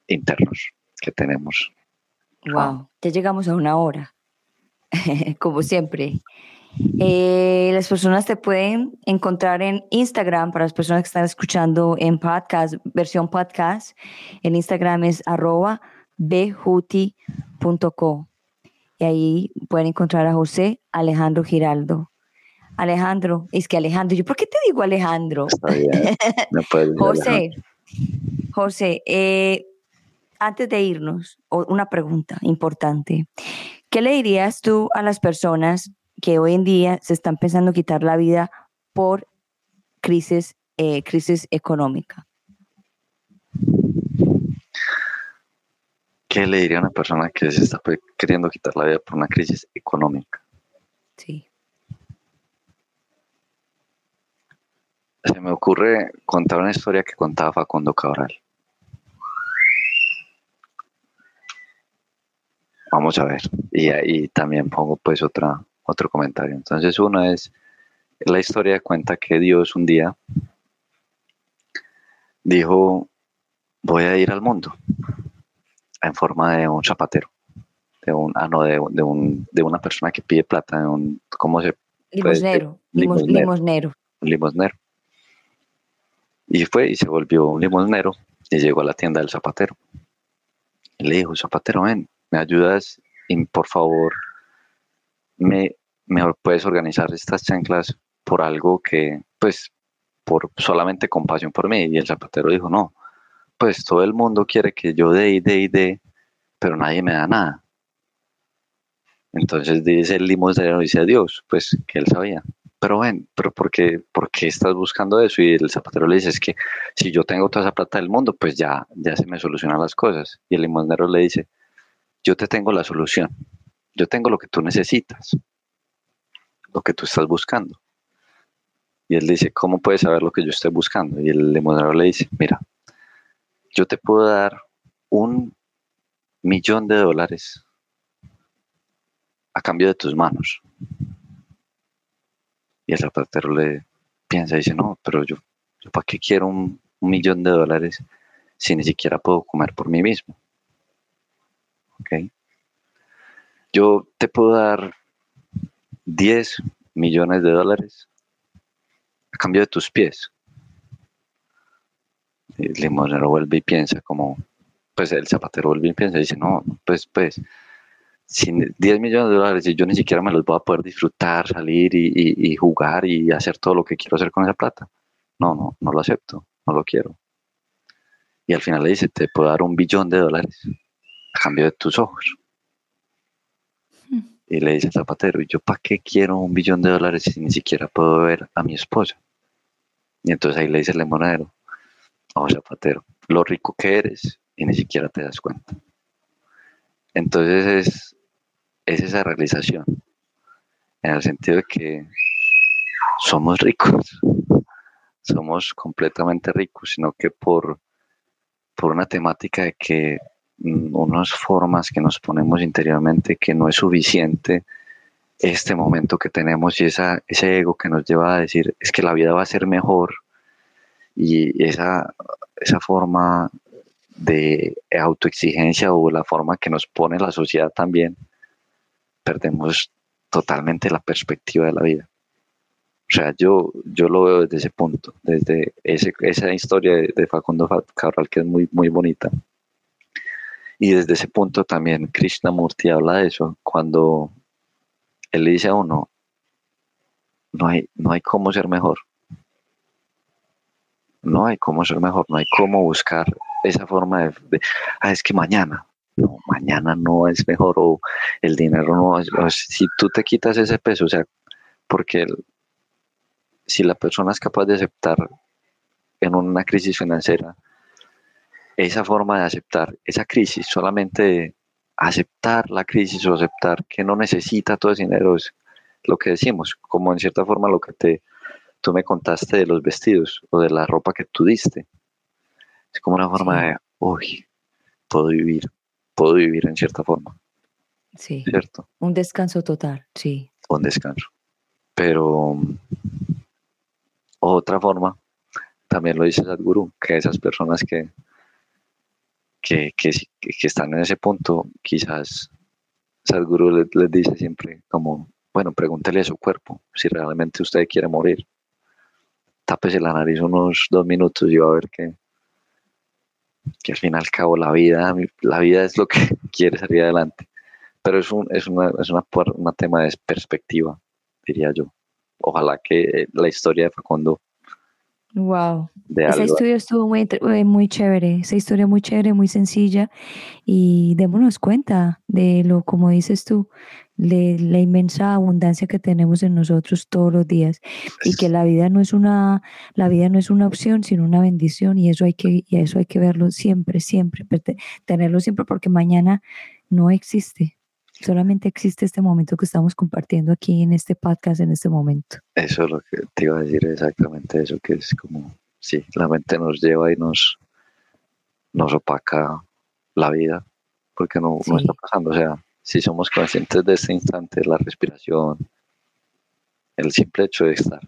internos que tenemos. Wow, ya llegamos a una hora, como siempre. Eh, las personas te pueden encontrar en Instagram, para las personas que están escuchando en podcast, versión podcast, en Instagram es arroba bejuti.co y ahí pueden encontrar a José Alejandro Giraldo. Alejandro, es que Alejandro, ¿yo por qué te digo Alejandro? José, José, eh, antes de irnos, una pregunta importante. ¿Qué le dirías tú a las personas que hoy en día se están pensando quitar la vida por crisis, eh, crisis económica? ¿Qué le diría a una persona que se está queriendo quitar la vida por una crisis económica? Sí. Se me ocurre contar una historia que contaba Facundo Cabral. Vamos a ver. Y ahí también pongo pues otra, otro comentario. Entonces una es, la historia cuenta que Dios un día dijo, voy a ir al mundo en forma de un zapatero, de un, ah, no, de, un, de una persona que pide plata, de un, ¿cómo se limosnero, limosnero, Un limosnero. Y fue y se volvió un limosnero y llegó a la tienda del zapatero. Y le dijo, zapatero, ven, me ayudas y por favor me, mejor puedes organizar estas chanclas por algo que, pues, por solamente compasión por mí. Y el zapatero dijo, no, pues todo el mundo quiere que yo dé y dé y dé, pero nadie me da nada. Entonces dice el limosnero, dice a Dios, pues que él sabía. Pero ven, pero ¿por qué, ¿por qué estás buscando eso? Y el zapatero le dice, es que si yo tengo toda esa plata del mundo, pues ya, ya se me solucionan las cosas. Y el limosnero le dice, yo te tengo la solución. Yo tengo lo que tú necesitas, lo que tú estás buscando. Y él dice, ¿cómo puedes saber lo que yo estoy buscando? Y el limosnero le dice, mira, yo te puedo dar un millón de dólares a cambio de tus manos. Y el zapatero le piensa y dice, no, pero yo, ¿para qué quiero un, millón de dólares si ni siquiera puedo comer por mí mismo? ¿Ok? Yo te puedo dar 10 millones de dólares a cambio de tus pies el limonero vuelve y piensa como, pues el zapatero vuelve y piensa y dice, no, pues, pues, sin 10 millones de dólares y yo ni siquiera me los voy a poder disfrutar, salir y, jugar y hacer todo lo que quiero hacer con esa plata. No, no, no lo acepto, no lo quiero. Y al final le dice, te puedo dar un billón de dólares a cambio de tus ojos. Hmm. Y le dice el zapatero, ¿y yo para qué quiero un billón de dólares si ni siquiera puedo ver a mi esposa? Y entonces ahí le dice el limonero, oh zapatero, lo rico que eres y ni siquiera te das cuenta. Entonces es, es esa realización, en el sentido de que somos ricos, somos completamente ricos, sino que por, por una temática de que unas formas que nos ponemos interiormente que no es suficiente este momento que tenemos y esa, ese ego que nos lleva a decir es que la vida va a ser mejor y esa, esa forma de autoexigencia o la forma que nos pone la sociedad también, perdemos totalmente la perspectiva de la vida. O sea, yo, yo lo veo desde ese punto, desde ese, esa historia de, Facundo Cabral que es muy, muy bonita. Y desde ese punto también Krishnamurti habla de eso, cuando él le dice a uno, no hay, no hay cómo ser mejor. No hay cómo ser mejor, no hay cómo buscar esa forma de, ah, es que mañana, no, mañana no es mejor o el dinero no es, si tú te quitas ese peso, o sea, porque si la persona es capaz de aceptar en una crisis financiera esa forma de aceptar esa crisis, solamente aceptar la crisis o aceptar que no necesita todo ese dinero, es lo que decimos, como en cierta forma lo que te, tú me contaste de los vestidos o de la ropa que tú diste. Es como una forma de, uy, puedo vivir, puedo vivir en cierta forma. Sí. ¿Cierto? Un descanso total, sí. Un descanso. Pero otra forma, también lo dice Sadhguru, que esas personas que, que, que, están en ese punto, quizás Sadhguru les, les, dice siempre como, bueno, pregúntele a su cuerpo si realmente usted quiere morir. Tápese la nariz unos dos minutos y va a ver que, que al fin y al cabo la vida, la vida es lo que quiere salir adelante. Pero es un, es una, es una, tema de perspectiva, diría yo ojalá que la historia de Facundo. Wow. Esa historia estuvo muy, eh, muy chévere, esa historia muy chévere, muy sencilla. Y démonos cuenta de lo, como dices tú, de la inmensa abundancia que tenemos en nosotros todos los días. Y que la vida no es una, la vida no es una opción, sino una bendición. Y eso hay que, y eso hay que verlo siempre, siempre, tenerlo siempre porque mañana no existe. Solamente existe este momento que estamos compartiendo aquí en este podcast en este momento. Eso es lo que te iba a decir exactamente eso, que es como, sí, la mente nos lleva y nos, nos opaca la vida, porque no, no está pasando. O sea, si somos conscientes de este instante, la respiración, el simple hecho de estar,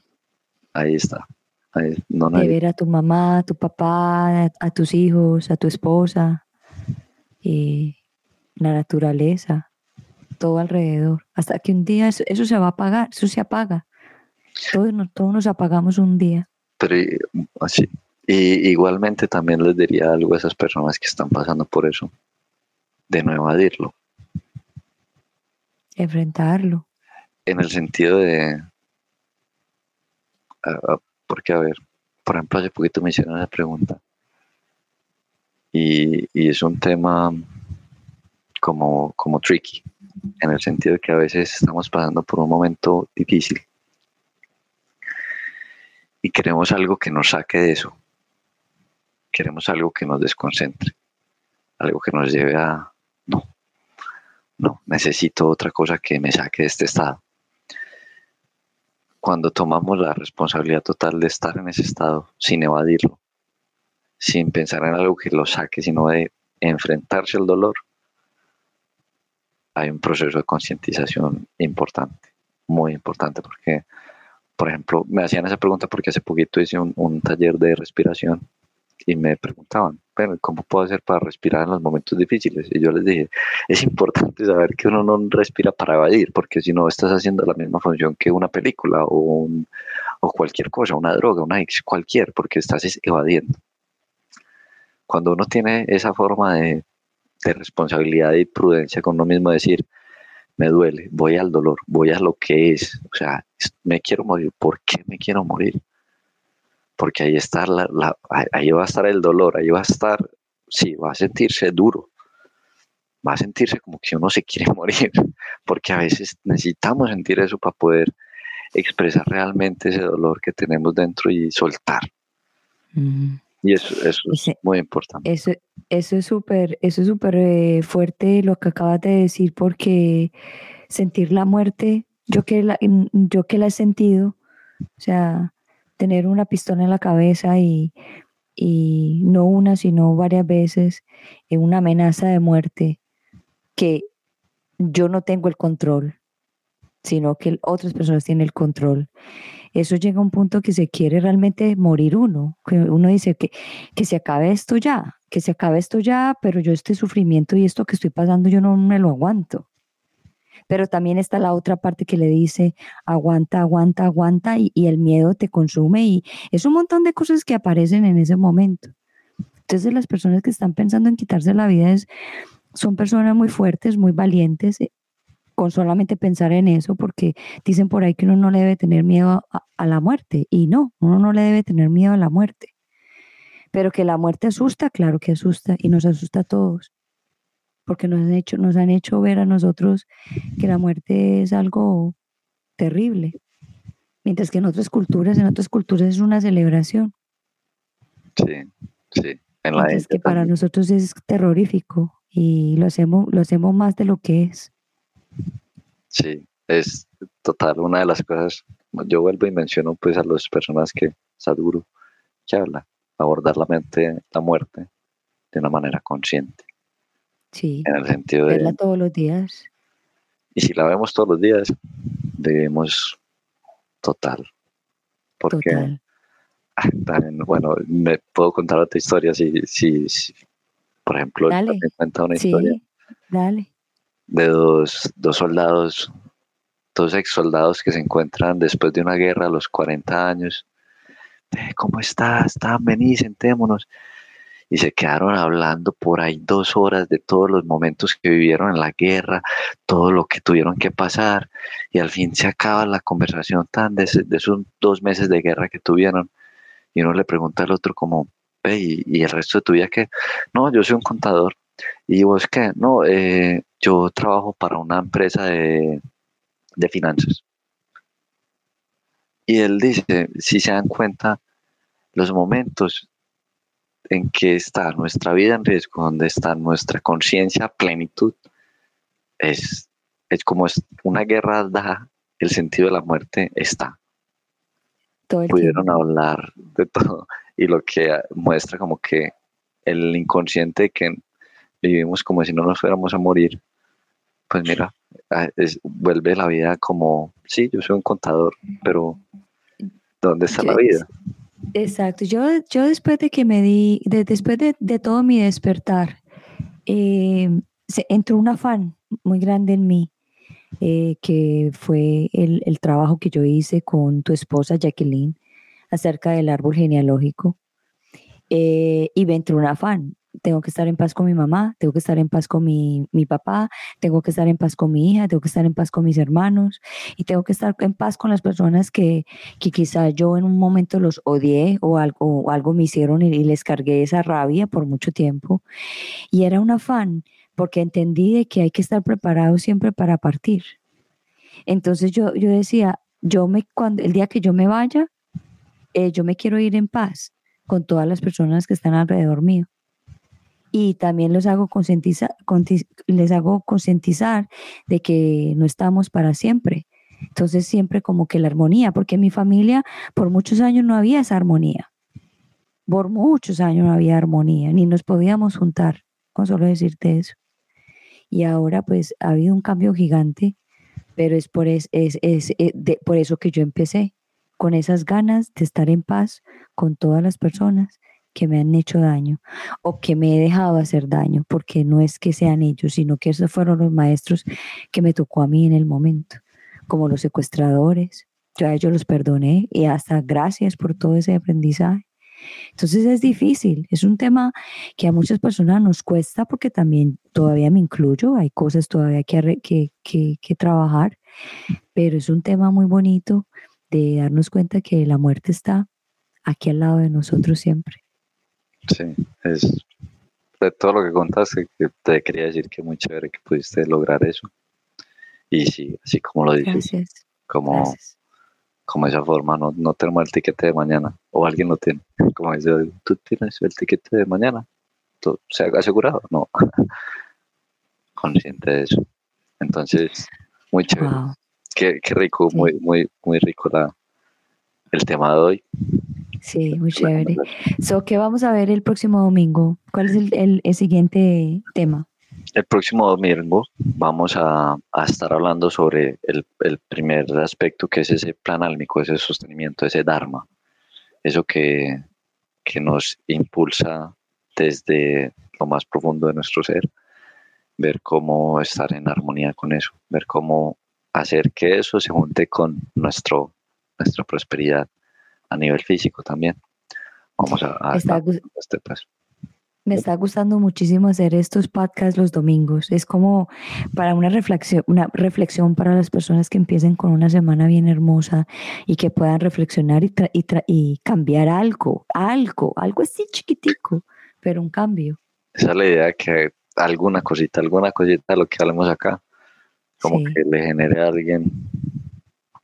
ahí está. Ahí, no, de ver a tu mamá, a tu papá, a, tus hijos, a tu esposa, y la naturaleza todo alrededor, hasta que un día eso, se va a apagar, eso se apaga. Todos nos, todos nos apagamos un día. Pero así, y igualmente también les diría algo a esas personas que están pasando por eso, de no evadirlo. Enfrentarlo. En el sentido de, porque a ver, por ejemplo, hace poquito me hicieron esa pregunta. Y, y es un tema como, como tricky, en el sentido de que a veces estamos pasando por un momento difícil y queremos algo que nos saque de eso. Queremos algo que nos desconcentre, algo que nos lleve a, no, no, necesito otra cosa que me saque de este estado. Cuando tomamos la responsabilidad total de estar en ese estado, sin evadirlo, sin pensar en algo que lo saque, sino de enfrentarse al dolor, hay un proceso de concientización importante, muy importante, porque, por ejemplo, me hacían esa pregunta porque hace poquito hice un, taller de respiración y me preguntaban, bueno, ¿cómo puedo hacer para respirar en los momentos difíciles? Y yo les dije, es importante saber que uno no respira para evadir, porque si no estás haciendo la misma función que una película o, o cualquier cosa, una droga, una ex, cualquier, porque estás evadiendo. Cuando uno tiene esa forma de de responsabilidad y prudencia con uno mismo, decir, me duele, voy al dolor, voy a lo que es, o sea, me quiero morir, ¿por qué me quiero morir? Porque ahí está la, ahí va a estar el dolor, ahí va a estar, sí, va a sentirse duro, va a sentirse como que uno se quiere morir, porque a veces necesitamos sentir eso para poder expresar realmente ese dolor que tenemos dentro y soltar. Y eso, es muy importante. Eso, eso es súper eso es súper eh, fuerte lo que acabas de decir porque sentir la muerte, yo que la, yo que la he sentido, o sea, tener una pistola en la cabeza y, y no una, sino varias veces, en una amenaza de muerte que yo no tengo el control, sino que otras personas tienen el control eso llega a un punto que se quiere realmente morir uno, que uno dice que, que se acabe esto ya, que se acabe esto ya, pero yo este sufrimiento y esto que estoy pasando yo no me lo aguanto. Pero también está la otra parte que le dice, aguanta, aguanta, aguanta, y, el miedo te consume, y es un montón de cosas que aparecen en ese momento. Entonces las personas que están pensando en quitarse la vida son personas muy fuertes, muy valientes, con solamente pensar en eso, porque dicen por ahí que uno no le debe tener miedo a, la muerte, y no, uno no le debe tener miedo a la muerte. Pero que la muerte asusta, claro que asusta, y nos asusta a todos, porque nos han hecho, nos han hecho ver a nosotros que la muerte es algo terrible, mientras que en otras culturas, en otras culturas es una celebración. Sí, sí. En la es que para nosotros es terrorífico y lo hacemos, lo hacemos más de lo que es. Sí, es total una de las cosas. Yo vuelvo y menciono pues a las personas que Sadhguru que habla, abordar la mente, la muerte de una manera consciente. Sí. En el sentido de verla todos los días. Y si la vemos todos los días, debemos total. Porque total. bueno, me puedo contar otra historia si, si, por ejemplo, dale. me cuenta una historia dale. De dos, dos soldados, dos ex soldados que se encuentran después de una guerra a los 40 años. ¿Cómo estás? Están, vení, sentémonos. Y se quedaron hablando por ahí dos horas de todos los momentos que vivieron en la guerra, todo lo que tuvieron que pasar. Y al fin se acaba la conversación tan de, de esos dos meses de guerra que tuvieron y uno le pregunta al otro como, ve, ¿y, el resto de tu vida qué? No, yo soy un contador. ¿Y vos qué? No, eh, yo trabajo para una empresa de, de finanzas. Y él dice, si se dan cuenta, los momentos en que está nuestra vida en riesgo, donde está nuestra conciencia plenitud, es, es como es una guerra da el sentido de la muerte está pudieron hablar de todo y lo que muestra como que el inconsciente que vivimos como si no nos fuéramos a morir, pues mira, vuelve la vida como, sí, yo soy un contador, pero ¿dónde está la vida? Exacto, yo, yo después de que me di, después de, todo mi despertar, eh, se, entró un afán muy grande en mí eh, que fue el, el, trabajo que yo hice con tu esposa Jacqueline acerca del árbol genealógico. Eh, y me entró un afán. Tengo que estar en paz con mi mamá, tengo que estar en paz con mi, mi, papá, tengo que estar en paz con mi hija, tengo que estar en paz con mis hermanos y tengo que estar en paz con las personas que, que quizá yo en un momento los odié o algo, o algo me hicieron y, les cargué esa rabia por mucho tiempo. Y era un afán porque entendí de que hay que estar preparado siempre para partir. Entonces yo, yo decía, yo me, cuando, el día que yo me vaya, eh, yo me quiero ir en paz con todas las personas que están alrededor mío. Y también les hago les hago concientizar de que no estamos para siempre. Entonces siempre como que la armonía, porque en mi familia por muchos años no había esa armonía. Por muchos años no había armonía, ni nos podíamos juntar, con solo decirte eso. Y ahora pues ha habido un cambio gigante, pero es por, es, es, es, eh, por eso que yo empecé, con esas ganas de estar en paz con todas las personas que me han hecho daño o que me he dejado hacer daño, porque no es que sean ellos, sino que esos fueron los maestros que me tocó a mí en el momento, como los secuestradores. Yo a ellos los perdoné y hasta gracias por todo ese aprendizaje. Entonces es difícil, es un tema que a muchas personas nos cuesta porque también todavía me incluyo, hay cosas todavía que, que, que, trabajar, pero es un tema muy bonito de darnos cuenta que la muerte está aquí al lado de nosotros siempre. Sí, es de todo lo que contaste, que te quería decir que muy chévere que pudiste lograr eso. Y sí, así como lo dices, Gracias. como, como esa forma, no, no tenemos el tiquete de mañana, o alguien lo tiene. Como dice, tú tienes el tiquete de mañana, ¿se ha asegurado? No. Consciente de eso. Entonces, muy chévere. Qué, rico, muy, muy, muy rico la, el tema de hoy. Sí, muy chévere. So, ¿Qué vamos a ver el próximo domingo? ¿Cuál es el, el, siguiente tema? El próximo domingo vamos a, a estar hablando sobre el, el, primer aspecto que es ese plan álmico, ese sostenimiento, ese Dharma. Eso que, que nos impulsa desde lo más profundo de nuestro ser ver cómo estar en armonía con eso, ver cómo hacer que eso se junte con nuestro, nuestra prosperidad a nivel físico también. Vamos a, a, este paso. Me está gustando muchísimo hacer estos podcasts los domingos. Es como para una reflexión, una reflexión para las personas que empiecen con una semana bien hermosa y que puedan reflexionar y, y, cambiar algo, algo, algo así chiquitico, pero un cambio. Esa es la idea que alguna cosita, alguna cosita de lo que hablemos acá, como que le genere a alguien,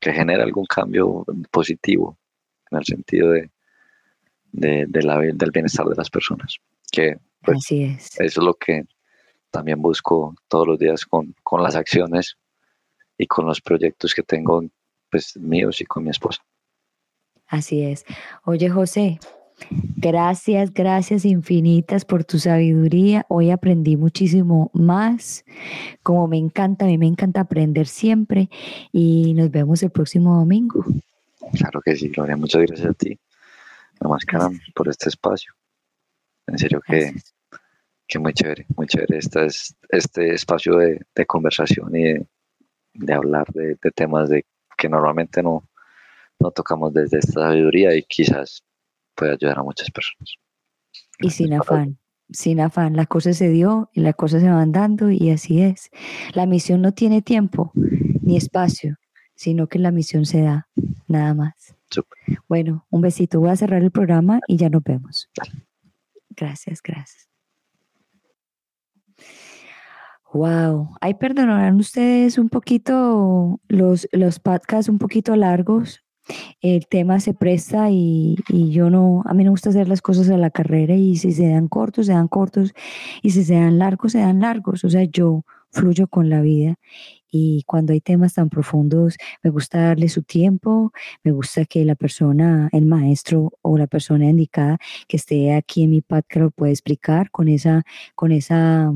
que genere algún cambio positivo en el sentido de, de, la, del bienestar de las personas. Que pues, Así es. Eso es lo que también busco todos los días con, con las acciones y con los proyectos que tengo pues míos y con mi esposa. Así es. Oye, José, gracias, gracias infinitas por tu sabiduría. Hoy aprendí muchísimo más. Como me encanta, a mí me encanta aprender siempre y nos vemos el próximo domingo. Claro que sí, Gloria. Muchas gracias a ti. Nada más que por este espacio. En serio que, que muy chévere, muy chévere este, este espacio de, conversación y de, hablar de, temas de que normalmente no, no tocamos desde esta sabiduría y quizás pueda ayudar a muchas personas. Y sin afán, sin afán, la cosa se dio y las cosas se van dando y así es. La misión no tiene tiempo ni espacio, sino que la misión se da, nada más. Bueno, un besito. Voy a cerrar el programa y ya nos vemos. Gracias, gracias. Wow. Ay, perdonarán ustedes un poquito los, los podcasts un poquito largos. El tema se presta y, y, yo no, a mí no me gusta hacer las cosas a la carrera y si se dan cortos, se dan cortos y si se dan largos, se dan largos. O sea, yo fluyo con la vida y cuando hay temas tan profundos, me gusta darle su tiempo, me gusta que la persona, el maestro o la persona indicada que esté aquí en mi podcast lo pueda explicar con esa, con esa,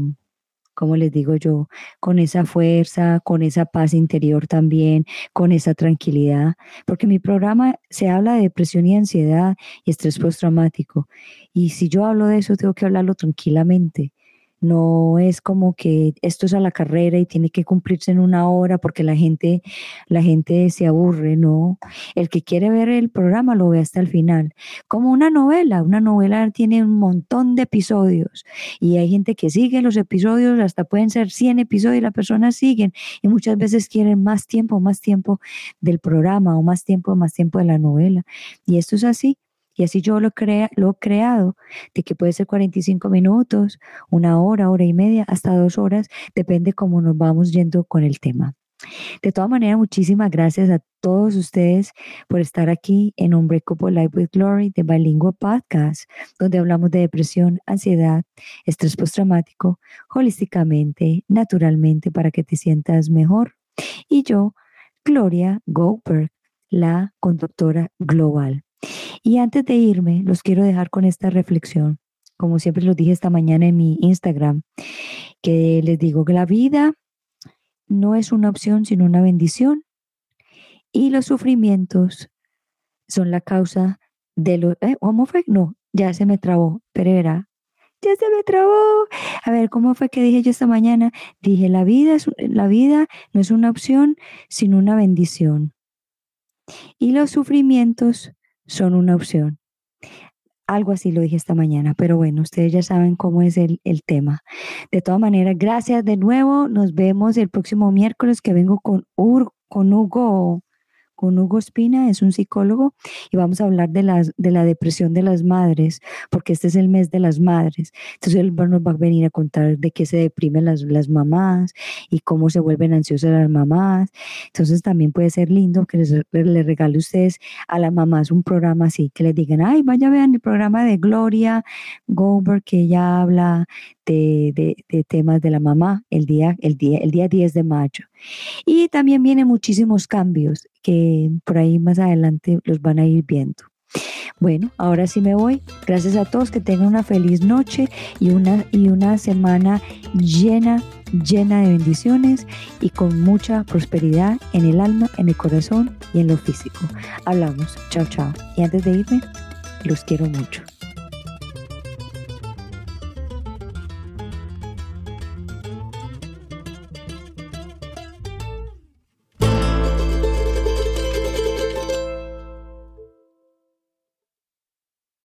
como les digo yo, con esa fuerza, con esa paz interior también, con esa tranquilidad, porque mi programa se habla de depresión y ansiedad y estrés postraumático. Y si yo hablo de eso, tengo que hablarlo tranquilamente no es como que esto es a la carrera y tiene que cumplirse en una hora porque la gente, la gente se aburre, no. El que quiere ver el programa lo ve hasta el final. Como una novela, una novela tiene un montón de episodios y hay gente que sigue los episodios, hasta pueden ser 100 episodios y las personas siguen y muchas veces quieren más tiempo, más tiempo del programa o más tiempo, más tiempo de la novela. Y esto es así. Y así yo lo, lo he creado, de que puede ser 45 minutos, una hora, hora y media, hasta dos horas, depende cómo nos vamos yendo con el tema. De todas maneras, muchísimas gracias a todos ustedes por estar aquí en Unbreakable Life with Glory de Bilingüe Podcast, donde hablamos de depresión, ansiedad, estrés postraumático, holísticamente, naturalmente, para que te sientas mejor. Y yo, Gloria Goldberg, la conductora global. Y antes de irme, los quiero dejar con esta reflexión, como siempre lo dije esta mañana en mi Instagram, que les digo que la vida no es una opción, sino una bendición. Y los sufrimientos son la causa de los... ¿eh? ¿Cómo fue? No, ya se me trabó, pero era... Ya se me trabó. A ver, ¿cómo fue que dije yo esta mañana? Dije, la vida, es, la vida no es una opción, sino una bendición. Y los sufrimientos son una opción. Algo así lo dije esta mañana, pero bueno, ustedes ya saben cómo es el, tema. De todas maneras, gracias de nuevo. Nos vemos el próximo miércoles que vengo con, con Hugo con Hugo Espina, es un psicólogo, y vamos a hablar de, las, de la depresión de las madres, porque este es el mes de las madres. Entonces él nos va a venir a contar de qué se deprimen las, las mamás y cómo se vuelven ansiosas las mamás. Entonces también puede ser lindo que les, les regale ustedes a las mamás un programa así, que les digan, ay, vaya vean el programa de Gloria Goldberg, que ella habla de, de, temas de la mamá el día, el, día, el día 10 de mayo. Y también vienen muchísimos cambios que por ahí más adelante los van a ir viendo. Bueno, ahora sí me voy. Gracias a todos, que tengan una feliz noche y una, y una semana llena, llena de bendiciones y con mucha prosperidad en el alma, en el corazón y en lo físico. Hablamos. Chao, chao. Y antes de irme, los quiero mucho.